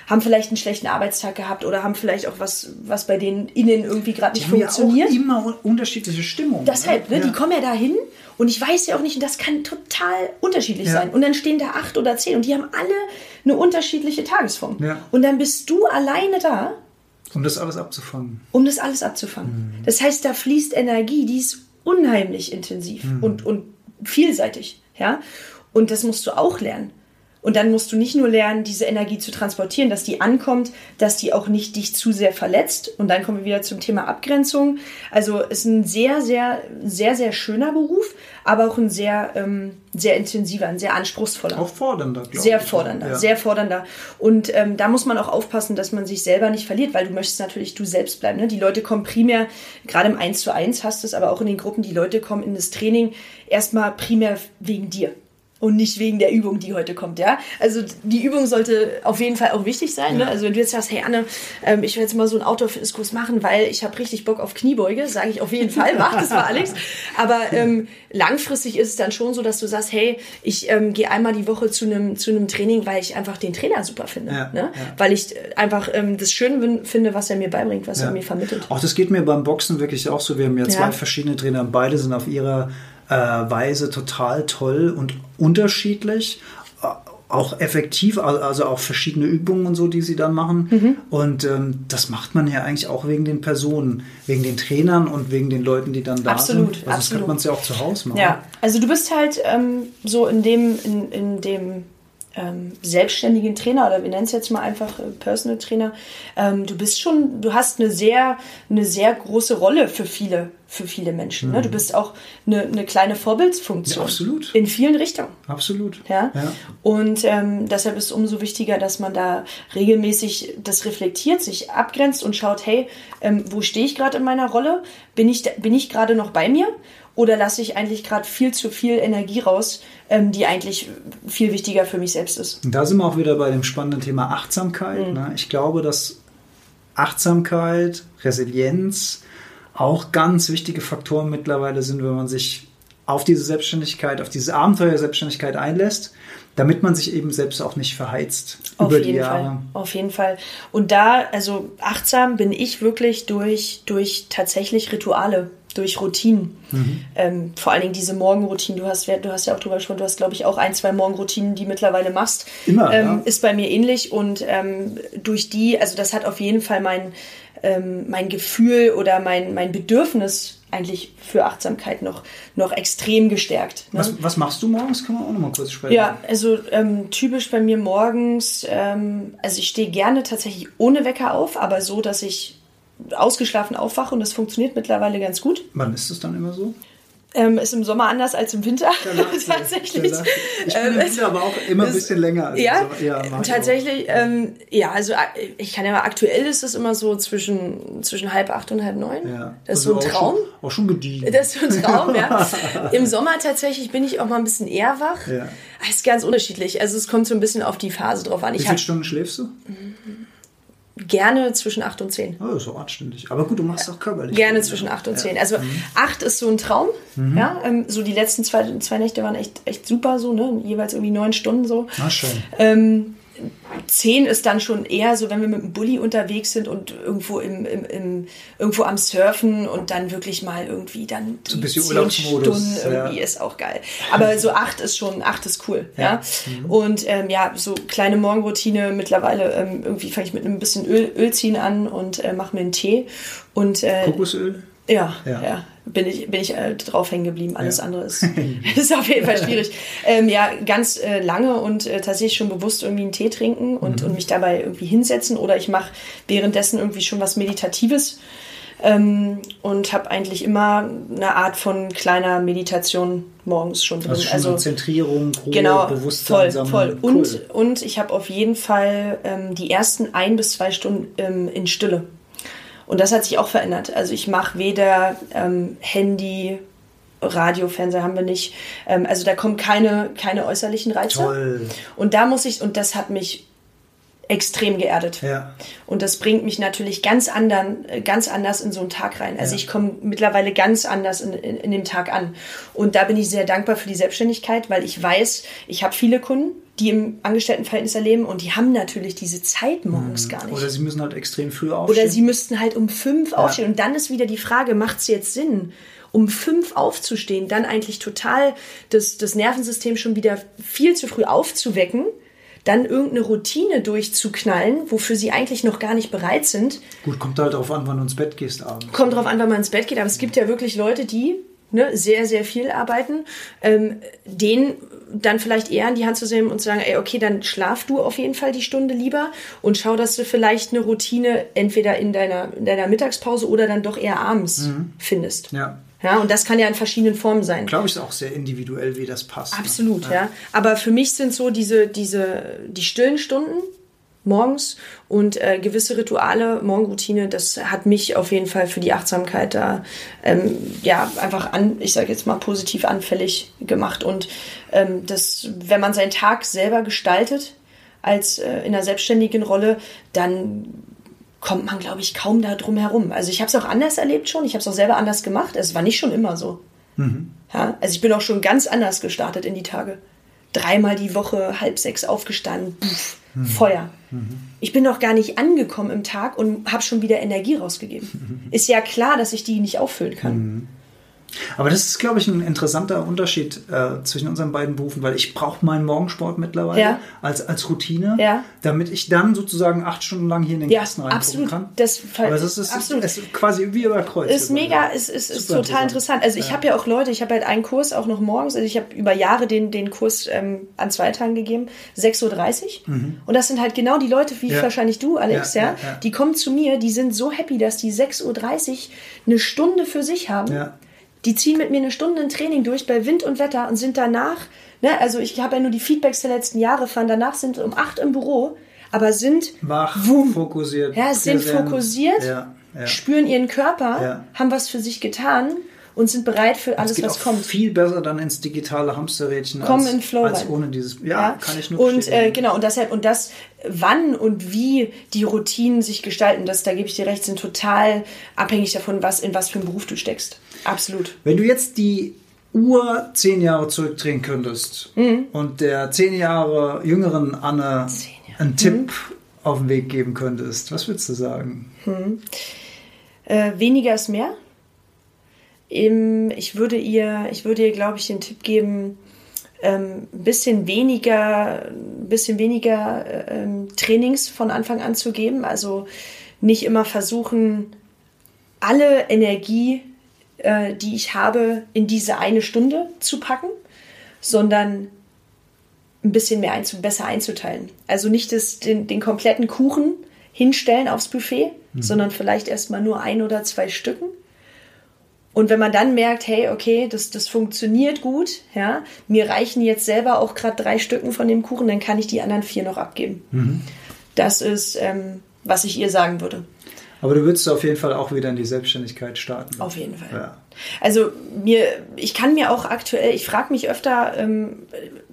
haben vielleicht einen schlechten Arbeitstag gehabt oder haben vielleicht auch was, was bei denen innen irgendwie gerade nicht funktioniert. Ja auch immer unterschiedliche Stimmungen. Deshalb, ne? Ja. die kommen ja dahin und ich weiß ja auch nicht, und das kann total unterschiedlich ja. sein. Und dann stehen da acht oder zehn und die haben alle eine unterschiedliche Tagesform. Ja. Und dann bist du alleine da. Um das alles abzufangen. Um das alles abzufangen. Mhm. Das heißt, da fließt Energie, die ist unheimlich intensiv mhm. und, und vielseitig. Ja? Und das musst du auch lernen. Und dann musst du nicht nur lernen, diese Energie zu transportieren, dass die ankommt, dass die auch nicht dich zu sehr verletzt. Und dann kommen wir wieder zum Thema Abgrenzung. Also es ist ein sehr, sehr, sehr, sehr schöner Beruf, aber auch ein sehr, ähm, sehr intensiver, ein sehr anspruchsvoller. Auch fordernder, glaube Sehr fordernder, ja. sehr fordernder. Und ähm, da muss man auch aufpassen, dass man sich selber nicht verliert, weil du möchtest natürlich du selbst bleiben. Ne? Die Leute kommen primär, gerade im 1 zu 1 hast du es, aber auch in den Gruppen, die Leute kommen in das Training erstmal primär wegen dir und nicht wegen der Übung, die heute kommt, ja. Also die Übung sollte auf jeden Fall auch wichtig sein. Ne? Ja. Ne? Also wenn du jetzt sagst, hey Anne, ähm, ich will jetzt mal so einen Outdoor-Fitnesskurs machen, weil ich habe richtig Bock auf Kniebeuge, sage ich auf jeden Fall, mach das mal, Alex. Aber ähm, langfristig ist es dann schon so, dass du sagst, hey, ich ähm, gehe einmal die Woche zu einem zu einem Training, weil ich einfach den Trainer super finde, ja. Ne? Ja. weil ich äh, einfach ähm, das schön finde, was er mir beibringt, was er mir vermittelt. Auch das geht mir beim Boxen wirklich auch so. Wir haben ja zwei verschiedene Trainer, beide sind auf ihrer äh, Weise total toll und unterschiedlich. auch effektiv, also auch verschiedene Übungen und so, die sie dann machen. Mhm. Und ähm, das macht man ja eigentlich auch wegen den Personen, wegen den Trainern und wegen den Leuten, die dann da absolut, sind. Also absolut. das kann man es ja auch zu Hause machen. Ja, also du bist halt ähm, so in dem, in, in dem ähm, selbstständigen Trainer oder wir nennen es jetzt mal einfach äh, Personal Trainer, ähm, du bist schon, du hast eine sehr, eine sehr große Rolle für viele, für viele Menschen. Mhm. Ne? Du bist auch eine, eine kleine Vorbildsfunktion. Ja, absolut. In vielen Richtungen. Absolut. Ja. ja. Und ähm, deshalb ist es umso wichtiger, dass man da regelmäßig das reflektiert, sich abgrenzt und schaut, hey, ähm, wo stehe ich gerade in meiner Rolle? Bin ich, bin ich gerade noch bei mir? Oder lasse ich eigentlich gerade viel zu viel Energie raus, die eigentlich viel wichtiger für mich selbst ist? Da sind wir auch wieder bei dem spannenden Thema Achtsamkeit. Mhm. Ne? Ich glaube, dass Achtsamkeit, Resilienz auch ganz wichtige Faktoren mittlerweile sind, wenn man sich auf diese Selbstständigkeit, auf diese Abenteuer Selbstständigkeit einlässt, damit man sich eben selbst auch nicht verheizt auf über die Jahre. Fall, auf jeden Fall. Und da, also achtsam bin ich wirklich durch, durch tatsächlich Rituale durch Routinen. Mhm. Ähm, vor allen Dingen diese Morgenroutinen. Du hast, du hast ja auch drüber gesprochen, du hast, glaube ich, auch ein, zwei Morgenroutinen, die mittlerweile machst. Immer. Ähm, ja. Ist bei mir ähnlich und ähm, durch die, also das hat auf jeden Fall mein, ähm, mein Gefühl oder mein, mein Bedürfnis eigentlich für Achtsamkeit noch, noch extrem gestärkt. Ne? Was, was machst du morgens? Kann man auch noch mal kurz sprechen. Ja, also ähm, typisch bei mir morgens, ähm, also ich stehe gerne tatsächlich ohne Wecker auf, aber so, dass ich ausgeschlafen aufwache und das funktioniert mittlerweile ganz gut. Wann ist es dann immer so? Ähm, ist im Sommer anders als im Winter. tatsächlich. Ich bin im Winter aber auch immer ein bisschen länger. Also ja, ja tatsächlich. Ähm, ja, also ich kann ja mal, aktuell ist es immer so zwischen, zwischen halb acht und halb neun. Ja. Das ist also so ein Traum. Auch schon, auch schon gediegen. Das ist so ein Traum, ja. Im Sommer tatsächlich bin ich auch mal ein bisschen eher wach. Ja. Das ist ganz unterschiedlich. Also es kommt so ein bisschen auf die Phase drauf an. Wie viele Stunden schläfst du? Mhm gerne zwischen 8 und 10. Oh, so anständig. Aber gut, du machst auch körperlich. Gerne zwischen 8 und 10. Also mhm. 8 ist so ein Traum. Mhm. Ja, ähm, so die letzten zwei, zwei Nächte waren echt, echt super, so, ne? Jeweils irgendwie neun Stunden so. Ach, schön. Ähm, Zehn ist dann schon eher so, wenn wir mit dem Bulli unterwegs sind und irgendwo im, im, im irgendwo am Surfen und dann wirklich mal irgendwie dann so ein bisschen Urlaubsmodus Stunden irgendwie ja. ist auch geil. Aber so acht ist schon, acht ist cool, ja. ja? Mhm. Und ähm, ja, so kleine Morgenroutine mittlerweile ähm, irgendwie fange ich mit einem bisschen Öl, Öl ziehen an und äh, mache mir einen Tee und äh, Kokosöl. Ja, ja, ja, bin ich, bin ich äh, drauf hängen geblieben. Alles ja. andere ist, ist auf jeden Fall schwierig. Ähm, ja, ganz äh, lange und äh, tatsächlich schon bewusst irgendwie einen Tee trinken und, mhm. und mich dabei irgendwie hinsetzen oder ich mache währenddessen irgendwie schon was Meditatives ähm, und habe eigentlich immer eine Art von kleiner Meditation morgens schon drin. Also, schon also Zentrierung, Ruhe, genau, Bewusstsein voll, voll. Cool. Und, und ich habe auf jeden Fall ähm, die ersten ein bis zwei Stunden ähm, in Stille. Und das hat sich auch verändert. Also ich mache weder ähm, Handy, Radio, Fernseher haben wir nicht. Ähm, also da kommen keine, keine äußerlichen Reize. Toll. Und da muss ich, und das hat mich extrem geerdet. Ja. Und das bringt mich natürlich ganz, andern, ganz anders in so einen Tag rein. Also ja. ich komme mittlerweile ganz anders in, in, in, dem Tag an. Und da bin ich sehr dankbar für die Selbstständigkeit, weil ich weiß, ich habe viele Kunden, die im Angestelltenverhältnis erleben und die haben natürlich diese Zeit morgens mhm. gar nicht. Oder sie müssen halt extrem früh aufstehen. Oder sie müssten halt um fünf ja. aufstehen. Und dann ist wieder die Frage, macht es jetzt Sinn? um fünf aufzustehen, dann eigentlich total das, das Nervensystem schon wieder viel zu früh aufzuwecken, dann irgendeine Routine durchzuknallen, wofür sie eigentlich noch gar nicht bereit sind. Gut, kommt halt darauf an, wann du ins Bett gehst abends. Kommt darauf an, wann man ins Bett geht, aber es gibt ja wirklich Leute, die ne, sehr, sehr viel arbeiten, ähm, denen dann vielleicht eher in die Hand zu nehmen und zu sagen, ey, okay, dann schlaf du auf jeden Fall die Stunde lieber und schau, dass du vielleicht eine Routine entweder in deiner, in deiner Mittagspause oder dann doch eher abends mhm. findest. Ja. Ja, und das kann ja in verschiedenen Formen sein. Glaube ich, ist auch sehr individuell, wie das passt. Ne? Absolut, ne? ja. ja. Aber für mich sind so diese, diese, die stillen Stunden, morgens und äh, gewisse Rituale, Morgenroutine, das hat mich auf jeden Fall für die Achtsamkeit da ähm, ja einfach an, ich sage jetzt mal positiv anfällig gemacht und ähm, das, wenn man seinen Tag selber gestaltet als äh, in einer selbstständigen Rolle, dann kommt man, glaube ich, kaum da drum herum. Also ich habe es auch anders erlebt schon, ich habe es auch selber anders gemacht. Es war nicht schon immer so. Mhm. Ja, also ich bin auch schon ganz anders gestartet in die Tage. Dreimal die Woche, halb sechs aufgestanden, pff, mhm. Feuer. Mhm. Ich bin noch gar nicht angekommen im Tag und habe schon wieder Energie rausgegeben. Mhm. Ist ja klar, dass ich die nicht auffüllen kann. Aber das ist, glaube ich, ein interessanter Unterschied äh, zwischen unseren beiden Berufen, weil ich brauche meinen Morgensport mittlerweile ja. als, als Routine, ja. damit ich dann sozusagen acht Stunden lang hier in den ja, Kasten reingucken kann. Das Aber das ist, absolut. Es ist quasi wie über Kreuz. Ist mega, ist, ist, ist total interessant. interessant. Also ich habe ja auch Leute, ich habe halt einen Kurs auch noch morgens, also ich habe über Jahre den, den Kurs ähm, an zwei Tagen gegeben, 6.30 Uhr. Mhm. Und das sind halt genau die Leute, wie wahrscheinlich du, Alex, ja, die kommen zu mir, die sind so happy, dass die 6.30 Uhr eine Stunde für sich haben. Ja die ziehen mit mir eine Stunde ein Training durch bei Wind und Wetter und sind danach, ne, also ich habe ja nur die Feedbacks der letzten Jahre fahren, danach sind um acht im Büro, aber sind wach, wum, fokussiert. Ja, sind fokussiert, ja, ja. spüren ihren Körper, ja. haben was für sich getan und sind bereit für alles, was kommt. Viel besser dann ins digitale Hamsterrädchen Kommen als, als ohne dieses. Ja, ja. kann ich nur Und äh, genau und deshalb und das, wann und wie die Routinen sich gestalten, das da gebe ich dir recht, sind total abhängig davon, was in was für einen Beruf du steckst. Absolut. Wenn du jetzt die Uhr zehn Jahre zurückdrehen könntest mhm. und der zehn Jahre jüngeren Anne einen Tipp mhm. auf den Weg geben könntest, was würdest du sagen? Mhm. Äh, weniger ist mehr. Ich würde ihr, ich würde ihr, glaube ich, den Tipp geben, ähm, ein bisschen weniger, ein bisschen weniger äh, ähm, Trainings von Anfang an zu geben. Also nicht immer versuchen, alle Energie äh, die ich habe, in diese eine Stunde zu packen, sondern ein bisschen mehr einzu besser einzuteilen. Also nicht das, den, den kompletten Kuchen hinstellen aufs Buffet, mhm. sondern vielleicht erstmal nur ein oder zwei Stücken. Und wenn man dann merkt, hey, okay, das, das funktioniert gut, ja, mir reichen jetzt selber auch gerade drei Stücken von dem Kuchen, dann kann ich die anderen vier noch abgeben. Mhm. Das ist, ähm, was ich ihr sagen würde. Aber du würdest auf jeden Fall auch wieder in die Selbstständigkeit starten. Auf jeden Fall. Ja. Also mir, ich kann mir auch aktuell, ich frage mich öfter ähm,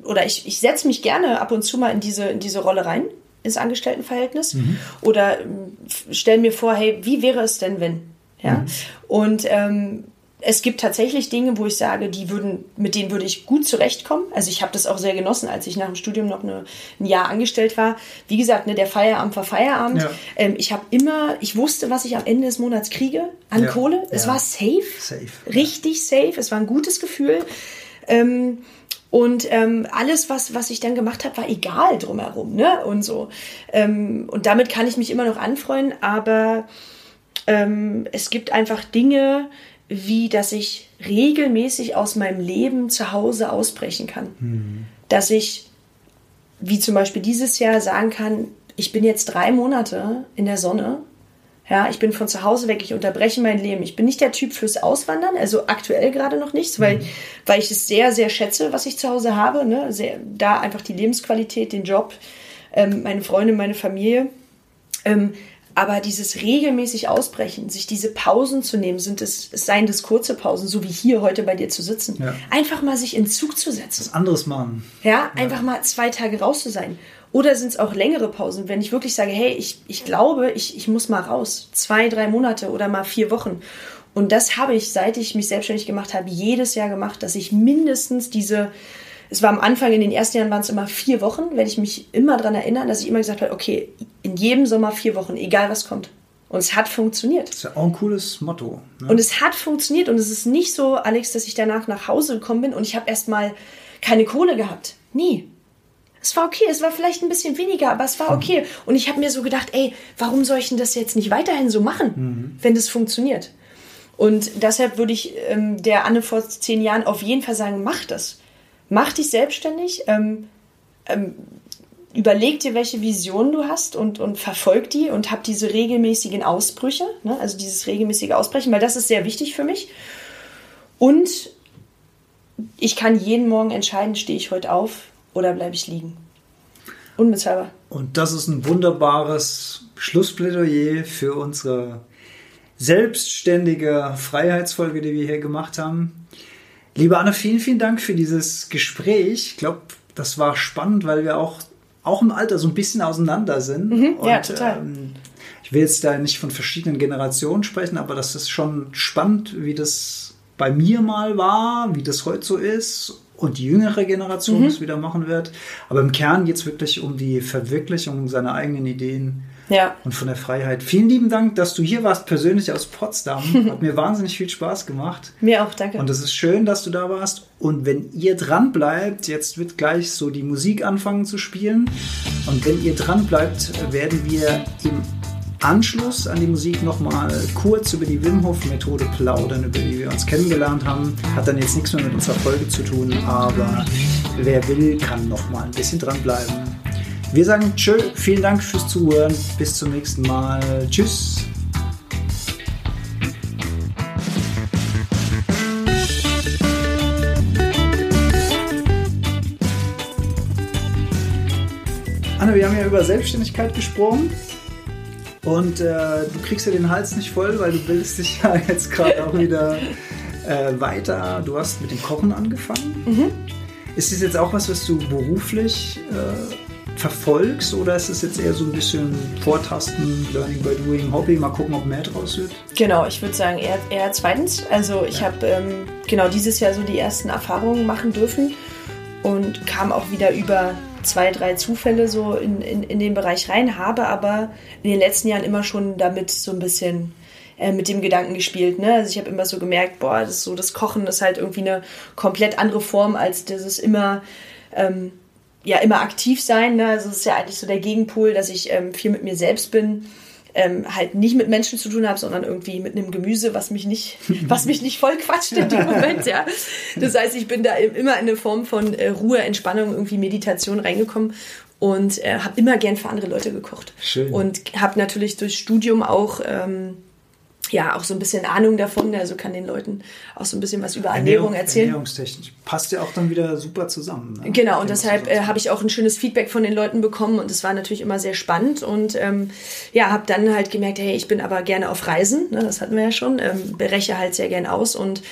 oder ich, ich setze mich gerne ab und zu mal in diese, in diese Rolle rein, ins Angestelltenverhältnis. Mhm. Oder ähm, stelle mir vor, hey, wie wäre es denn, wenn? Ja. Mhm. Und ähm, es gibt tatsächlich Dinge, wo ich sage, die würden, mit denen würde ich gut zurechtkommen. Also ich habe das auch sehr genossen, als ich nach dem Studium noch eine, ein Jahr angestellt war. Wie gesagt, ne, der Feierabend war Feierabend. Ja. Ähm, ich habe immer, ich wusste, was ich am Ende des Monats kriege an ja. Kohle. Es ja. war safe, safe. richtig safe. Es war ein gutes Gefühl. Ähm, und ähm, alles, was, was ich dann gemacht habe, war egal drumherum, ne? Und so. Ähm, und damit kann ich mich immer noch anfreuen, aber ähm, es gibt einfach Dinge, wie dass ich regelmäßig aus meinem Leben zu Hause ausbrechen kann. Mhm. Dass ich, wie zum Beispiel dieses Jahr, sagen kann, ich bin jetzt drei Monate in der Sonne. Ja, ich bin von zu Hause weg, ich unterbreche mein Leben. Ich bin nicht der Typ fürs Auswandern, also aktuell gerade noch nichts, weil, mhm. weil ich es sehr, sehr schätze, was ich zu Hause habe. Ne? Sehr, da einfach die Lebensqualität, den Job, ähm, meine Freunde, meine Familie. Ähm, aber dieses regelmäßig Ausbrechen, sich diese Pausen zu nehmen, sind es, es seien das kurze Pausen, so wie hier heute bei dir zu sitzen. Ja. Einfach mal sich in Zug zu setzen. Was anderes machen. Ja, einfach ja. mal zwei Tage raus zu sein. Oder sind es auch längere Pausen, wenn ich wirklich sage, hey, ich, ich glaube, ich, ich muss mal raus. Zwei, drei Monate oder mal vier Wochen. Und das habe ich, seit ich mich selbstständig gemacht habe, jedes Jahr gemacht, dass ich mindestens diese es war am Anfang, in den ersten Jahren waren es immer vier Wochen, werde ich mich immer daran erinnern, dass ich immer gesagt habe, okay, in jedem Sommer vier Wochen, egal was kommt. Und es hat funktioniert. Das ist ja auch ein cooles Motto. Ne? Und es hat funktioniert. Und es ist nicht so, Alex, dass ich danach nach Hause gekommen bin und ich habe erstmal keine Kohle gehabt. Nie. Es war okay, es war vielleicht ein bisschen weniger, aber es war hm. okay. Und ich habe mir so gedacht, ey, warum soll ich denn das jetzt nicht weiterhin so machen, mhm. wenn das funktioniert? Und deshalb würde ich ähm, der Anne vor zehn Jahren auf jeden Fall sagen, mach das mach dich selbstständig, ähm, ähm, überleg dir, welche Vision du hast und, und verfolg die und hab diese regelmäßigen Ausbrüche, ne? also dieses regelmäßige Ausbrechen, weil das ist sehr wichtig für mich. Und ich kann jeden Morgen entscheiden, stehe ich heute auf oder bleibe ich liegen. Unbezahlbar. Und das ist ein wunderbares Schlussplädoyer für unsere selbstständige Freiheitsfolge, die wir hier gemacht haben. Liebe Anne, vielen, vielen Dank für dieses Gespräch. Ich glaube, das war spannend, weil wir auch, auch im Alter so ein bisschen auseinander sind. Mhm, Und, ja, total. Ähm, ich will jetzt da nicht von verschiedenen Generationen sprechen, aber das ist schon spannend, wie das bei mir mal war, wie das heute so ist und die jüngere Generation mhm. es wieder machen wird. Aber im Kern geht es wirklich um die Verwirklichung seiner eigenen Ideen ja. und von der Freiheit. Vielen lieben Dank, dass du hier warst, persönlich aus Potsdam. Hat mir wahnsinnig viel Spaß gemacht. Mir auch, danke. Und es ist schön, dass du da warst. Und wenn ihr dran bleibt, jetzt wird gleich so die Musik anfangen zu spielen. Und wenn ihr dran bleibt, werden wir im Anschluss an die Musik nochmal kurz über die Wim Hof Methode plaudern, über die wir uns kennengelernt haben. Hat dann jetzt nichts mehr mit unserer Folge zu tun, aber wer will, kann nochmal ein bisschen dranbleiben. Wir sagen tschö, vielen Dank fürs Zuhören, bis zum nächsten Mal. Tschüss. Anne, wir haben ja über Selbstständigkeit gesprochen. Und äh, du kriegst ja den Hals nicht voll, weil du bildest dich ja jetzt gerade auch wieder äh, weiter. Du hast mit dem Kochen angefangen. Mhm. Ist das jetzt auch was, was du beruflich äh, verfolgst oder ist es jetzt eher so ein bisschen Vortasten, Learning by Doing, Hobby, mal gucken, ob mehr draus wird? Genau, ich würde sagen eher, eher zweitens. Also ich Ja. habe ähm, genau dieses Jahr so die ersten Erfahrungen machen dürfen und kam auch wieder über zwei, drei Zufälle so in, in, in den Bereich rein, habe aber in den letzten Jahren immer schon damit so ein bisschen äh, mit dem Gedanken gespielt. Ne? Also ich habe immer so gemerkt, boah, das ist so das Kochen ist halt irgendwie eine komplett andere Form als dieses immer ähm, ja immer aktiv sein. Ne? Also es ist ja eigentlich so der Gegenpol, dass ich ähm, viel mit mir selbst bin. Ähm, halt nicht mit Menschen zu tun habe, sondern irgendwie mit einem Gemüse, was mich nicht, was mich nicht voll quatscht in dem Moment, ja. Das heißt, ich bin da immer in eine Form von äh, Ruhe, Entspannung, irgendwie Meditation reingekommen und äh, habe immer gern für andere Leute gekocht. Schön. Und habe natürlich durch Studium auch ähm, ja auch so ein bisschen Ahnung davon, also kann den Leuten auch so ein bisschen was über Ernährung erzählen. Ernährungstechnisch. Passt ja auch dann wieder super zusammen. Ne? Genau, und deshalb äh, habe ich auch ein schönes Feedback von den Leuten bekommen und es war natürlich immer sehr spannend und ähm, ja, habe dann halt gemerkt, hey, ich bin aber gerne auf Reisen, ne, das hatten wir ja schon, ähm, breche halt sehr gern aus und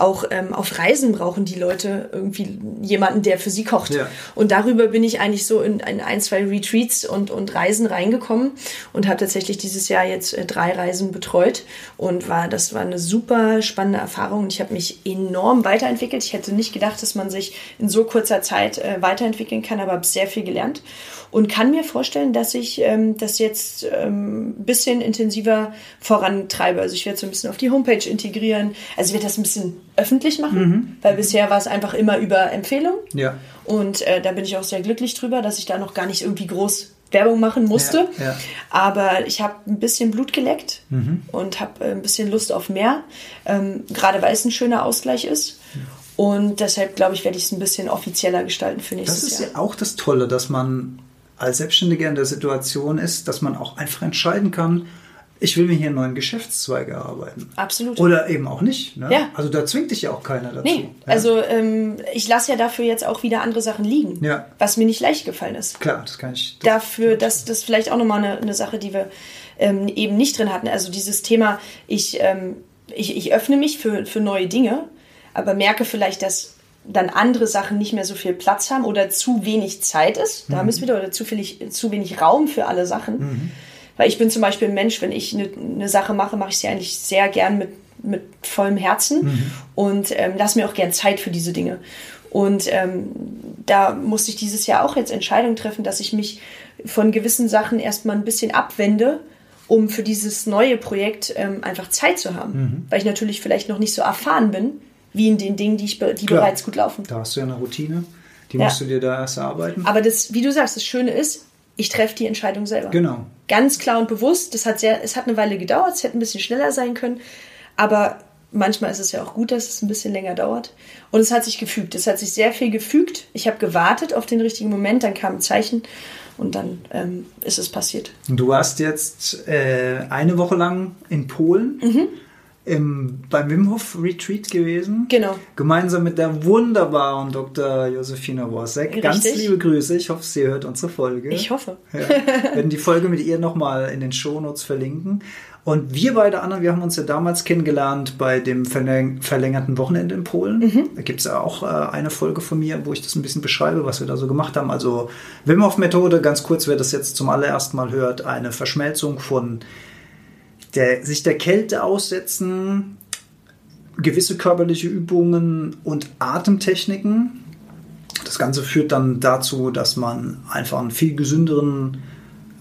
auch ähm, auf Reisen brauchen die Leute irgendwie jemanden, der für sie kocht. Ja. Und darüber bin ich eigentlich so in, in ein, zwei Retreats und, und Reisen reingekommen und habe tatsächlich dieses Jahr jetzt äh, drei Reisen betreut und war, das war eine super spannende Erfahrung und ich habe mich enorm weiterentwickelt. Ich hätte nicht gedacht, dass man sich in so kurzer Zeit äh, weiterentwickeln kann, aber habe sehr viel gelernt und kann mir vorstellen, dass ich ähm, das jetzt ähm, ein bisschen intensiver vorantreibe. Also ich werde so ein bisschen auf die Homepage integrieren. Also ich werde das ein bisschen öffentlich machen, weil bisher war es einfach immer über Empfehlung. Ja. Und äh, da bin ich auch sehr glücklich drüber, dass ich da noch gar nicht irgendwie groß Werbung machen musste. Ja, ja. Aber ich habe ein bisschen Blut geleckt und habe äh, ein bisschen Lust auf mehr, ähm, gerade weil es ein schöner Ausgleich ist. Und deshalb glaube ich, werde ich es ein bisschen offizieller gestalten für Das nächstes ist Jahr. ja auch das Tolle, dass man als Selbstständiger in der Situation ist, dass man auch einfach entscheiden kann, ich will mir hier einen neuen Geschäftszweig erarbeiten. Absolut. Oder eben auch nicht. Ne? Ja. Also da zwingt dich ja auch keiner dazu. Nee, ja. also ähm, ich lasse ja dafür jetzt auch wieder andere Sachen liegen, Ja. was mir nicht leicht gefallen ist. Klar, das kann ich. Das, Dafür, das, das ist vielleicht auch nochmal eine, eine Sache, die wir ähm, eben nicht drin hatten. Also dieses Thema, ich, ähm, ich, ich öffne mich für, für neue Dinge, aber merke vielleicht, dass dann andere Sachen nicht mehr so viel Platz haben oder zu wenig Zeit ist. Da haben wir es wieder, oder zu, viel, zu wenig Raum für alle Sachen. Weil ich bin zum Beispiel ein Mensch, wenn ich eine, eine Sache mache, mache ich sie eigentlich sehr gern mit, mit vollem Herzen und ähm, lass mir auch gern Zeit für diese Dinge. Und ähm, da musste ich dieses Jahr auch jetzt Entscheidungen treffen, dass ich mich von gewissen Sachen erstmal ein bisschen abwende, um für dieses neue Projekt ähm, einfach Zeit zu haben. Weil ich natürlich vielleicht noch nicht so erfahren bin, wie in den Dingen, die, ich, die Klar. bereits gut laufen. Da hast du ja eine Routine. Die Ja. musst du dir da erst erarbeiten. Aber das, wie du sagst, das Schöne ist, ich treffe die Entscheidung selber. Genau. Ganz klar und bewusst. Das hat sehr, es hat eine Weile gedauert, es hätte ein bisschen schneller sein können. Aber manchmal ist es ja auch gut, dass es ein bisschen länger dauert. Und es hat sich gefügt. Es hat sich sehr viel gefügt. Ich habe gewartet auf den richtigen Moment, dann kam ein Zeichen und dann ähm, ist es passiert. Du warst jetzt äh, eine Woche lang in Polen Mhm. Im, beim Wim Hof Retreat gewesen. Genau. Gemeinsam mit der wunderbaren Dr. Josefina Worsek. Ganz liebe Grüße. Ich hoffe, sie hört unsere Folge. Ich hoffe. Ja. Wir werden die Folge mit ihr nochmal in den Shownotes verlinken. Und wir beide, Anna, wir haben uns ja damals kennengelernt bei dem verläng verlängerten Wochenende in Polen. Mhm. Da gibt es ja auch äh, eine Folge von mir, wo ich das ein bisschen beschreibe, was wir da so gemacht haben. Also Wim Hof Methode, ganz kurz, wer das jetzt zum allerersten Mal hört, eine Verschmelzung von der, sich der Kälte aussetzen, gewisse körperliche Übungen und Atemtechniken. Das Ganze führt dann dazu, dass man einfach einen viel gesünderen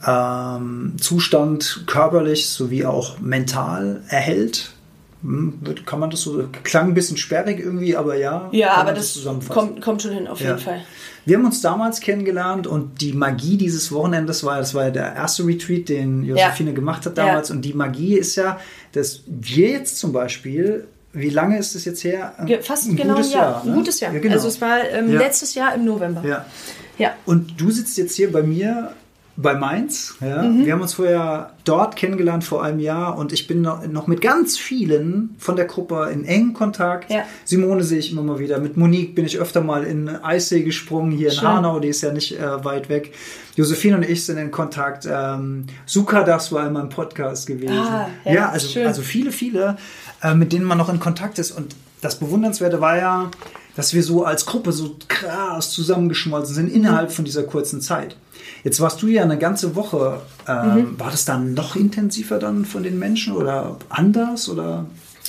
ähm, Zustand körperlich sowie auch mental erhält. Hm, Kann man das so, klang ein bisschen sperrig irgendwie, aber ja. Ja, aber man das kommt, kommt schon hin, auf Ja. jeden Fall. Wir haben uns damals kennengelernt und die Magie dieses Wochenendes war, das war ja der erste Retreat, den Josephine gemacht hat damals. Ja. Und die Magie ist ja, dass wir jetzt zum Beispiel, wie lange ist es jetzt her? Fast ein genau gutes ein Jahr. Jahr. Ein ne? gutes Jahr. Ja, genau. Also es war ähm, Ja. letztes Jahr im November. ja. Ja. Und du sitzt jetzt hier bei mir bei Mainz. Ja? Mhm. Wir haben uns vorher dort kennengelernt vor einem Jahr und ich bin noch, mit ganz vielen von der Gruppe in engen Kontakt. Ja. Simone sehe ich immer mal wieder. Mit Monique bin ich öfter mal in Eissee gesprungen, hier in Schön. Hanau, die ist ja nicht äh, weit weg. Josephine und ich sind in Kontakt. Ähm, Sukadas war in meinem Podcast gewesen. Ah, ja, ja, also, schön. also viele, viele, äh, mit denen man noch in Kontakt ist. Und das Bewundernswerte war ja, dass wir so als Gruppe so krass zusammengeschmolzen sind innerhalb von dieser kurzen Zeit. Jetzt warst du ja eine ganze Woche. Ähm, Mhm. War das dann noch intensiver dann von den Menschen oder anders oder?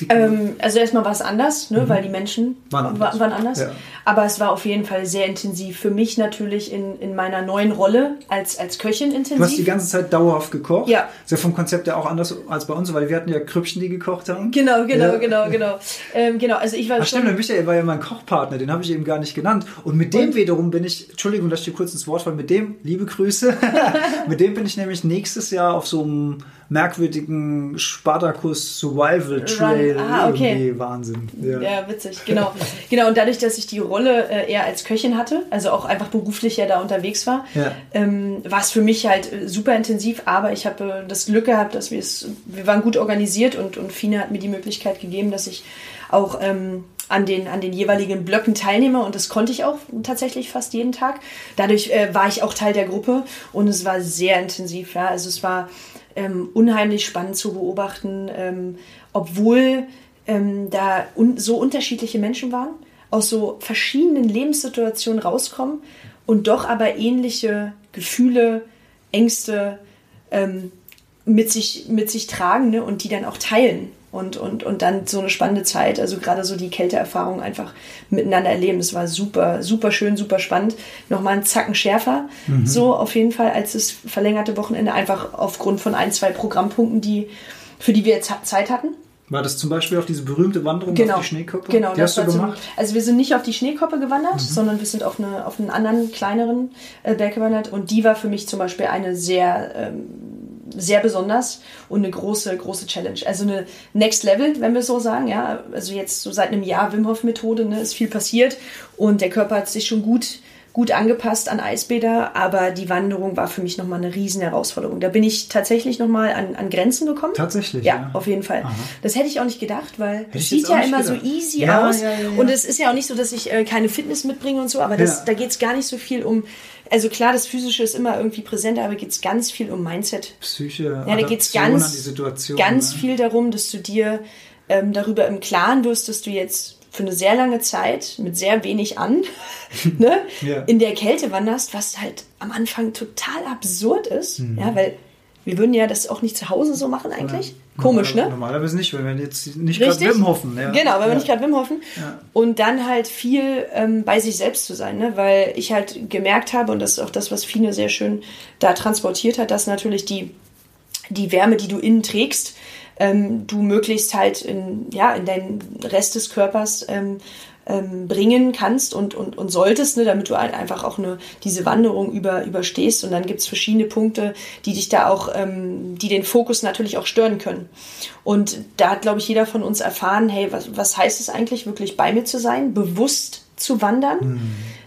Ähm, also erstmal war es anders, ne, weil die Menschen Mhm. Waren anders. anders. Waren anders. Ja. Aber es war auf jeden Fall sehr intensiv. Für mich natürlich in, in meiner neuen Rolle als, als Köchin intensiv. Du hast die ganze Zeit dauerhaft gekocht. Ja. Ist ja vom Konzept ja auch anders als bei uns, weil wir hatten ja Krüppchen, die gekocht haben. Genau, genau, Ja. genau, genau. Ähm, genau, also ich war Ach stimmt, der Michael war ja mein Kochpartner, den habe ich eben gar nicht genannt. Und mit dem Und? wiederum bin ich, Entschuldigung, dass ich dir kurz ins Wort falle, mit dem, liebe Grüße, mit dem bin ich nämlich nächstes Jahr auf so einem merkwürdigen Spartacus Survival Trail. Ah, okay. Irgendwie Wahnsinn. Ja. Ja, witzig, genau. genau, und dadurch, dass ich die Rolle äh, eher als Köchin hatte, also auch einfach beruflich ja da unterwegs war, Ja. ähm, war es für mich halt äh, super intensiv, aber ich habe äh, das Glück gehabt, dass wir es, wir waren gut organisiert und, und Fine hat mir die Möglichkeit gegeben, dass ich auch ähm, an den, an den jeweiligen Blöcken teilnehme und das konnte ich auch tatsächlich fast jeden Tag. Dadurch äh, war ich auch Teil der Gruppe und es war sehr intensiv, ja, also es war ähm, unheimlich spannend zu beobachten, ähm, obwohl ähm, da un so unterschiedliche Menschen waren, aus so verschiedenen Lebenssituationen rauskommen und doch aber ähnliche Gefühle, Ängste ähm, mit, sich, mit sich tragen ne, und die dann auch teilen. Und, und, und dann so eine spannende Zeit, also gerade so die Kälteerfahrung einfach miteinander erleben. Das war super, super schön, super spannend. Nochmal einen Zacken schärfer, so auf jeden Fall, als das verlängerte Wochenende, einfach aufgrund von ein, zwei Programmpunkten, die, für die wir jetzt Zeit hatten. War das zum Beispiel auf diese berühmte Wanderung Genau. auf die Schneekoppe? Genau, die das hast du gemacht? Mhm. also wir sind nicht auf die Schneekoppe gewandert, sondern wir sind auf, eine, auf einen anderen, kleineren äh, Berg gewandert. Und die war für mich zum Beispiel eine sehr, ähm, sehr besonders und eine große, große Challenge. Also eine Next Level, wenn wir so sagen. Ja, also jetzt so seit einem Jahr Wim Hof Methode, ne, ist viel passiert und der Körper hat sich schon gut gut angepasst an Eisbäder, aber die Wanderung war für mich nochmal eine riesen Herausforderung. Da bin ich tatsächlich nochmal an, an Grenzen gekommen. Tatsächlich, Ja, ja. auf jeden Fall. Das hätte ich auch nicht gedacht, weil es sieht ja immer gedacht. so easy Ja, aus. ja. Und es ist ja auch nicht so, dass ich äh, keine Fitness mitbringe und so, aber das, da geht es gar nicht so viel um. Also klar, das Physische ist immer irgendwie präsent, aber geht es ganz viel um Mindset. Psyche, Ja, da geht es ganz, an die Situation. ganz ne? viel darum, dass du dir ähm, darüber im Klaren wirst, dass du jetzt für eine sehr lange Zeit mit sehr wenig an ne, Ja. in der Kälte wanderst, was halt am Anfang total absurd ist. Mhm. Ja, weil wir würden ja das auch nicht zu Hause so machen eigentlich. Komisch, ne? Normalerweise nicht, wenn wir jetzt nicht gerade? Wim hoffen. Ja. Genau, wenn wir ja. nicht gerade Wim hoffen. Ja. Und dann halt viel ähm, bei sich selbst zu sein, ne? weil ich halt gemerkt habe, und das ist auch das, was Fine sehr schön da transportiert hat, dass natürlich die, die Wärme, die du innen trägst, ähm, du möglichst halt in, ja, in deinen Rest des Körpers ähm, ähm, bringen kannst und, und, und solltest, ne, damit du halt einfach auch eine, diese Wanderung über, überstehst. Und dann gibt es verschiedene Punkte, die dich da auch, ähm, die den Fokus natürlich auch stören können. Und da hat, glaube ich, jeder von uns erfahren, hey, was, was heißt es eigentlich, wirklich bei mir zu sein, bewusst zu wandern,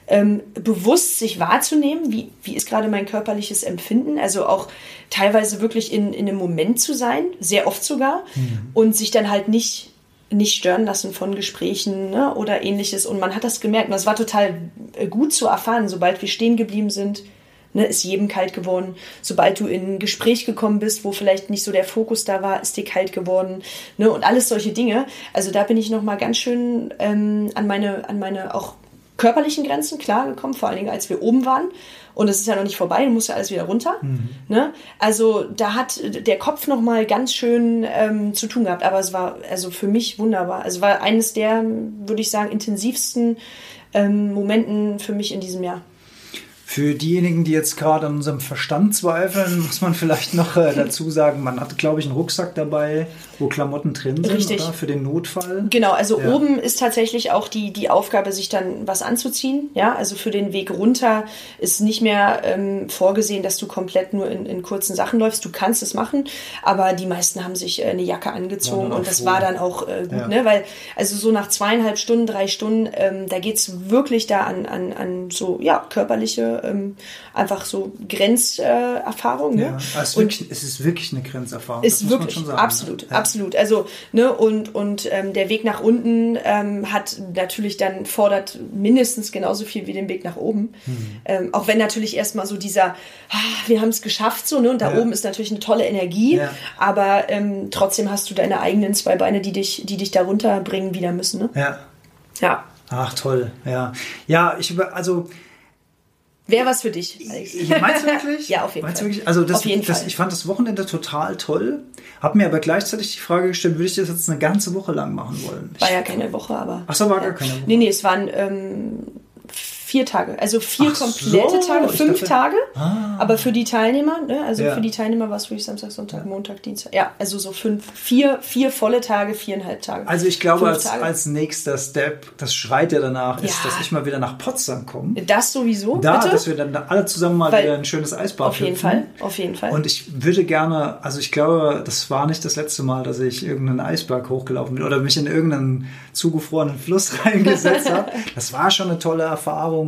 ähm, bewusst sich wahrzunehmen, wie, wie ist gerade mein körperliches Empfinden, also auch teilweise wirklich in, in einem Moment zu sein, sehr oft sogar, und sich dann halt nicht nicht stören lassen von Gesprächen ne, oder ähnliches. Und man hat das gemerkt. Und das war total äh, gut zu erfahren, sobald wir stehen geblieben sind. Ne, ist jedem kalt geworden. Sobald du in ein Gespräch gekommen bist, wo vielleicht nicht so der Fokus da war, ist dir kalt geworden. Ne, und alles solche Dinge. Also da bin ich nochmal ganz schön ähm, an meine, an meine auch körperlichen Grenzen klar gekommen, vor allen Dingen als wir oben waren. Und es ist ja noch nicht vorbei, du musst ja alles wieder runter. Ne? Also da hat der Kopf noch mal ganz schön ähm, zu tun gehabt. Aber es war also für mich wunderbar. Also war eines der, würde ich sagen, intensivsten ähm, Momenten für mich in diesem Jahr. Für diejenigen, die jetzt gerade an unserem Verstand zweifeln, muss man vielleicht noch äh, dazu sagen, man hat, glaube ich, einen Rucksack dabei, wo Klamotten drin sind, Richtig. oder? Für den Notfall. Genau, also Ja. oben ist tatsächlich auch die, die Aufgabe, sich dann was anzuziehen. Ja, also für den Weg runter ist nicht mehr ähm, vorgesehen, dass du komplett nur in, in kurzen Sachen läufst. Du kannst es machen, aber die meisten haben sich äh, eine Jacke angezogen dann und das froh. war dann auch äh, gut, Ja. ne? Weil, also so nach zweieinhalb Stunden, drei Stunden, ähm, da geht's wirklich da an, an, an so, ja, körperliche, ähm, einfach so Grenzerfahrung. Äh, ne? Ja, es, ist Und- wirklich, es ist wirklich eine Grenzerfahrung. ist wirklich sagen, absolut? Ja. absolut. Also ne und und ähm, der Weg nach unten ähm, hat natürlich dann fordert mindestens genauso viel wie den Weg nach oben. Hm. Ähm, auch wenn natürlich erstmal so dieser, ah, wir haben es geschafft so ne und da Ja. oben ist natürlich eine tolle Energie, aber ähm, trotzdem hast du deine eigenen zwei Beine, die dich die dich da runterbringen wieder müssen. Ne? Ja. Ja, Ach toll, ja. Ja, ich über, also wäre was für dich, Alex. Ich- Meinst du wirklich? Ja, auf jeden Meinst Fall. Du wirklich? Also das, das, Fall. ich fand das Wochenende total toll, habe mir aber gleichzeitig die Frage gestellt, würde ich das jetzt eine ganze Woche lang machen wollen? War Ich- ja keine Woche, aber. Ach so, war gar keine Woche. Nee, nee, es waren ähm, vier Tage. Also vier Ach komplette so, Tage, fünf dachte- Tage. Ah. Aber für die Teilnehmer, ne? also Ja. für die Teilnehmer war es wirklich Samstag, Sonntag, Montag, Dienstag. Ja, also so fünf, vier, vier volle Tage, viereinhalb Tage. Also ich glaube, als, als nächster Step, das schreit ja danach, ist, Ja. dass ich mal wieder nach Potsdam komme. das sowieso, Da, bitte? dass wir dann da alle zusammen mal Weil- wieder ein schönes Eisbad auf jeden hüpfen. Fall, auf jeden Fall. Und ich würde gerne, also ich glaube, das war nicht das letzte Mal, dass ich irgendeinen Eisberg hochgelaufen bin oder mich in irgendeinen zugefrorenen Fluss reingesetzt habe. Das war schon eine tolle Erfahrung.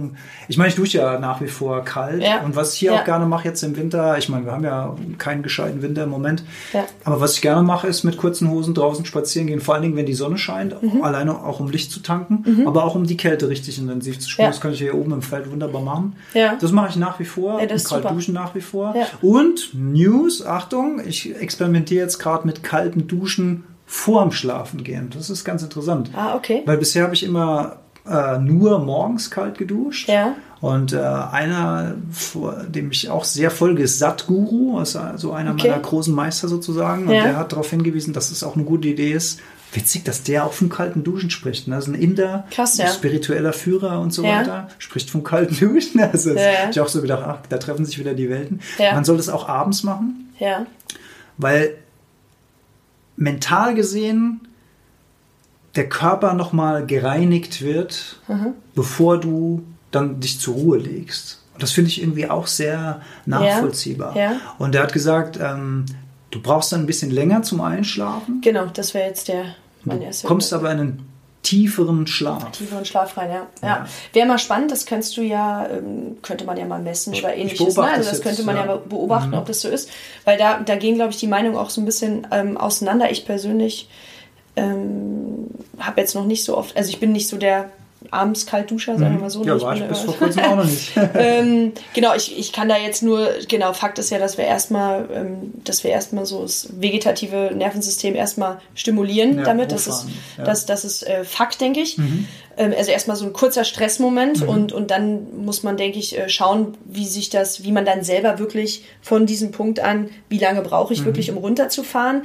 Ich meine, ich dusche ja nach wie vor kalt. Ja. Und was ich hier Ja. auch gerne mache jetzt im Winter, ich meine, wir haben ja keinen gescheiten Winter im Moment. Ja. Aber was ich gerne mache, ist mit kurzen Hosen draußen spazieren gehen. Vor allen Dingen, wenn die Sonne scheint. Mhm. Alleine auch um Licht zu tanken, aber auch um die Kälte richtig intensiv zu spüren. Das kann ich hier oben im Feld wunderbar machen. Das mache ich nach wie vor. Ja, das ist und kalt duschen nach wie vor. Und News, Achtung, ich experimentiere jetzt gerade mit kalten Duschen vorm Schlafen gehen. Das ist ganz interessant. ah, okay. Weil bisher habe ich immer äh, nur morgens kalt geduscht. Ja. Und äh, einer, vor dem ich auch sehr folge, ist Satguru, ist so einer Okay. meiner großen Meister sozusagen. Und Ja. der hat darauf hingewiesen, dass es auch eine gute Idee ist. Witzig, dass der auch vom kalten Duschen spricht. Ne? Das ist ein Inder, Krass, ja. spiritueller Führer und so Ja. weiter, spricht vom kalten Duschen. Also Ja. hab ich auch so gedacht, ach, da treffen sich wieder die Welten. Man soll das auch abends machen, Ja. weil mental gesehen der Körper nochmal gereinigt wird, Mhm. bevor du dann dich zur Ruhe legst. Und das finde ich irgendwie auch sehr nachvollziehbar. Ja. Und er hat gesagt, ähm, du brauchst dann ein bisschen länger zum Einschlafen, Genau, das wäre jetzt der mein erster. kommst aber in einen tieferen Schlaf. tieferen Schlaf rein, ja. ja. Ja. Wäre mal spannend, das kannst du ja, ähm, könnte man ja mal messen oder ich ähnliches. Ne? Also das könnte man ja, ja. beobachten, ob das so ist. Weil da, da gehen, glaube ich, die Meinungen auch so ein bisschen ähm, auseinander. Ich persönlich ähm, habe jetzt noch nicht so oft, also ich bin nicht so der abends Kaltduscher, sagen wir mal so. Ja, ne? war ich bin bis vor kurzem auch noch nicht. ähm, genau, ich, ich kann da jetzt nur, genau, Fakt ist ja, dass wir erstmal, ähm, dass wir erstmal so das vegetative Nervensystem erstmal stimulieren Ja, damit. Das ist, ja. das, das ist äh, Fakt, denke ich. Ähm, also erstmal so ein kurzer Stressmoment und, und dann muss man, denke ich, äh, schauen, wie sich das, wie man dann selber wirklich von diesem Punkt an, wie lange brauche ich wirklich, um runterzufahren.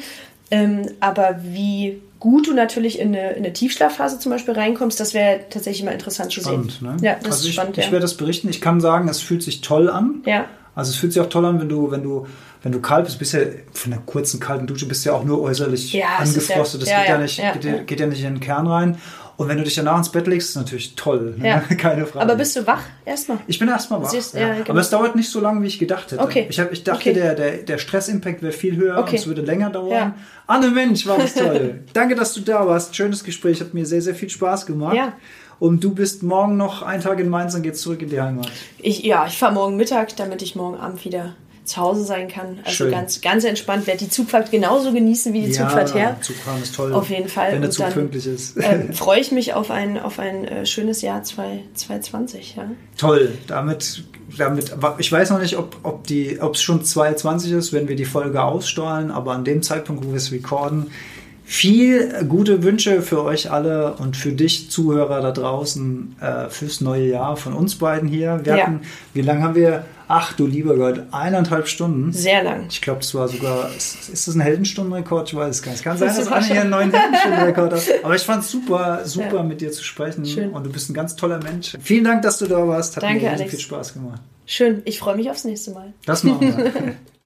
Ähm, aber wie gut du natürlich in eine, in eine Tiefschlafphase zum Beispiel reinkommst, das wäre tatsächlich mal interessant zu Spannend, sehen. ne? Ja, das also ist ich, spannend. ich ja. werde das berichten. Ich kann sagen, es fühlt sich toll an. Ja. Also es fühlt sich auch toll an, wenn du, wenn du, wenn du kalt bist, bist ja von einer kurzen kalten Dusche bist du ja auch nur äußerlich Ja, angefrostet. Das ja, geht ja, ja, nicht, geht, geht ja nicht in den Kern rein. Und wenn du dich danach ins Bett legst, ist natürlich toll. Ne? Ja. Keine Frage. Aber bist du wach erstmal? ich bin erstmal wach. Siehst- ja. ja, genau. Aber es dauert nicht so lange, wie ich gedacht hätte. Okay. Ich, hab, ich dachte, Okay. der, der, der Stressimpact wäre viel höher Okay. und es würde länger dauern. Ja. Anne Mensch, war das toll. Danke, dass du da warst. Schönes Gespräch, hat mir sehr, sehr viel Spaß gemacht. Ja. Und du bist morgen noch einen Tag in Mainz und geht's zurück in die Heimat. Ich, ja, ich fahre morgen Mittag, damit ich morgen Abend wieder zu Hause sein kann. Also Schön. ganz, ganz entspannt. Werde die Zugfahrt genauso genießen wie die Zugfahrt her. Zugfahren ist toll. Auf jeden Fall. Wenn der Zug dann, pünktlich ist. Ähm, freue ich mich auf ein, auf ein äh, schönes Jahr 2 2020. Ja. Toll. Damit, damit, ich weiß noch nicht, ob, ob die, ob es schon 22 ist, wenn wir die Folge ausstrahlen, aber an dem Zeitpunkt, wo wir es recorden, viel gute Wünsche für euch alle und für dich, Zuhörer da draußen, äh, fürs neue Jahr von uns beiden hier. Wir Ja. hatten, wie lange haben wir? Ach du lieber Gott, eineinhalb Stunden. Sehr lang. Ich glaube, das war sogar, ist, ist das ein Heldenstundenrekord? Ich weiß es gar nicht. Kann sein, Das dass Anne hier einen neuen Heldenstundenrekord hat. Aber ich fand es super, super Ja. mit dir zu sprechen. Schön. Und du bist ein ganz toller Mensch. Vielen Dank, dass du da warst. Hat Danke, mir Alex. viel Spaß gemacht. Schön. Ich freue mich aufs nächste Mal. Das machen wir.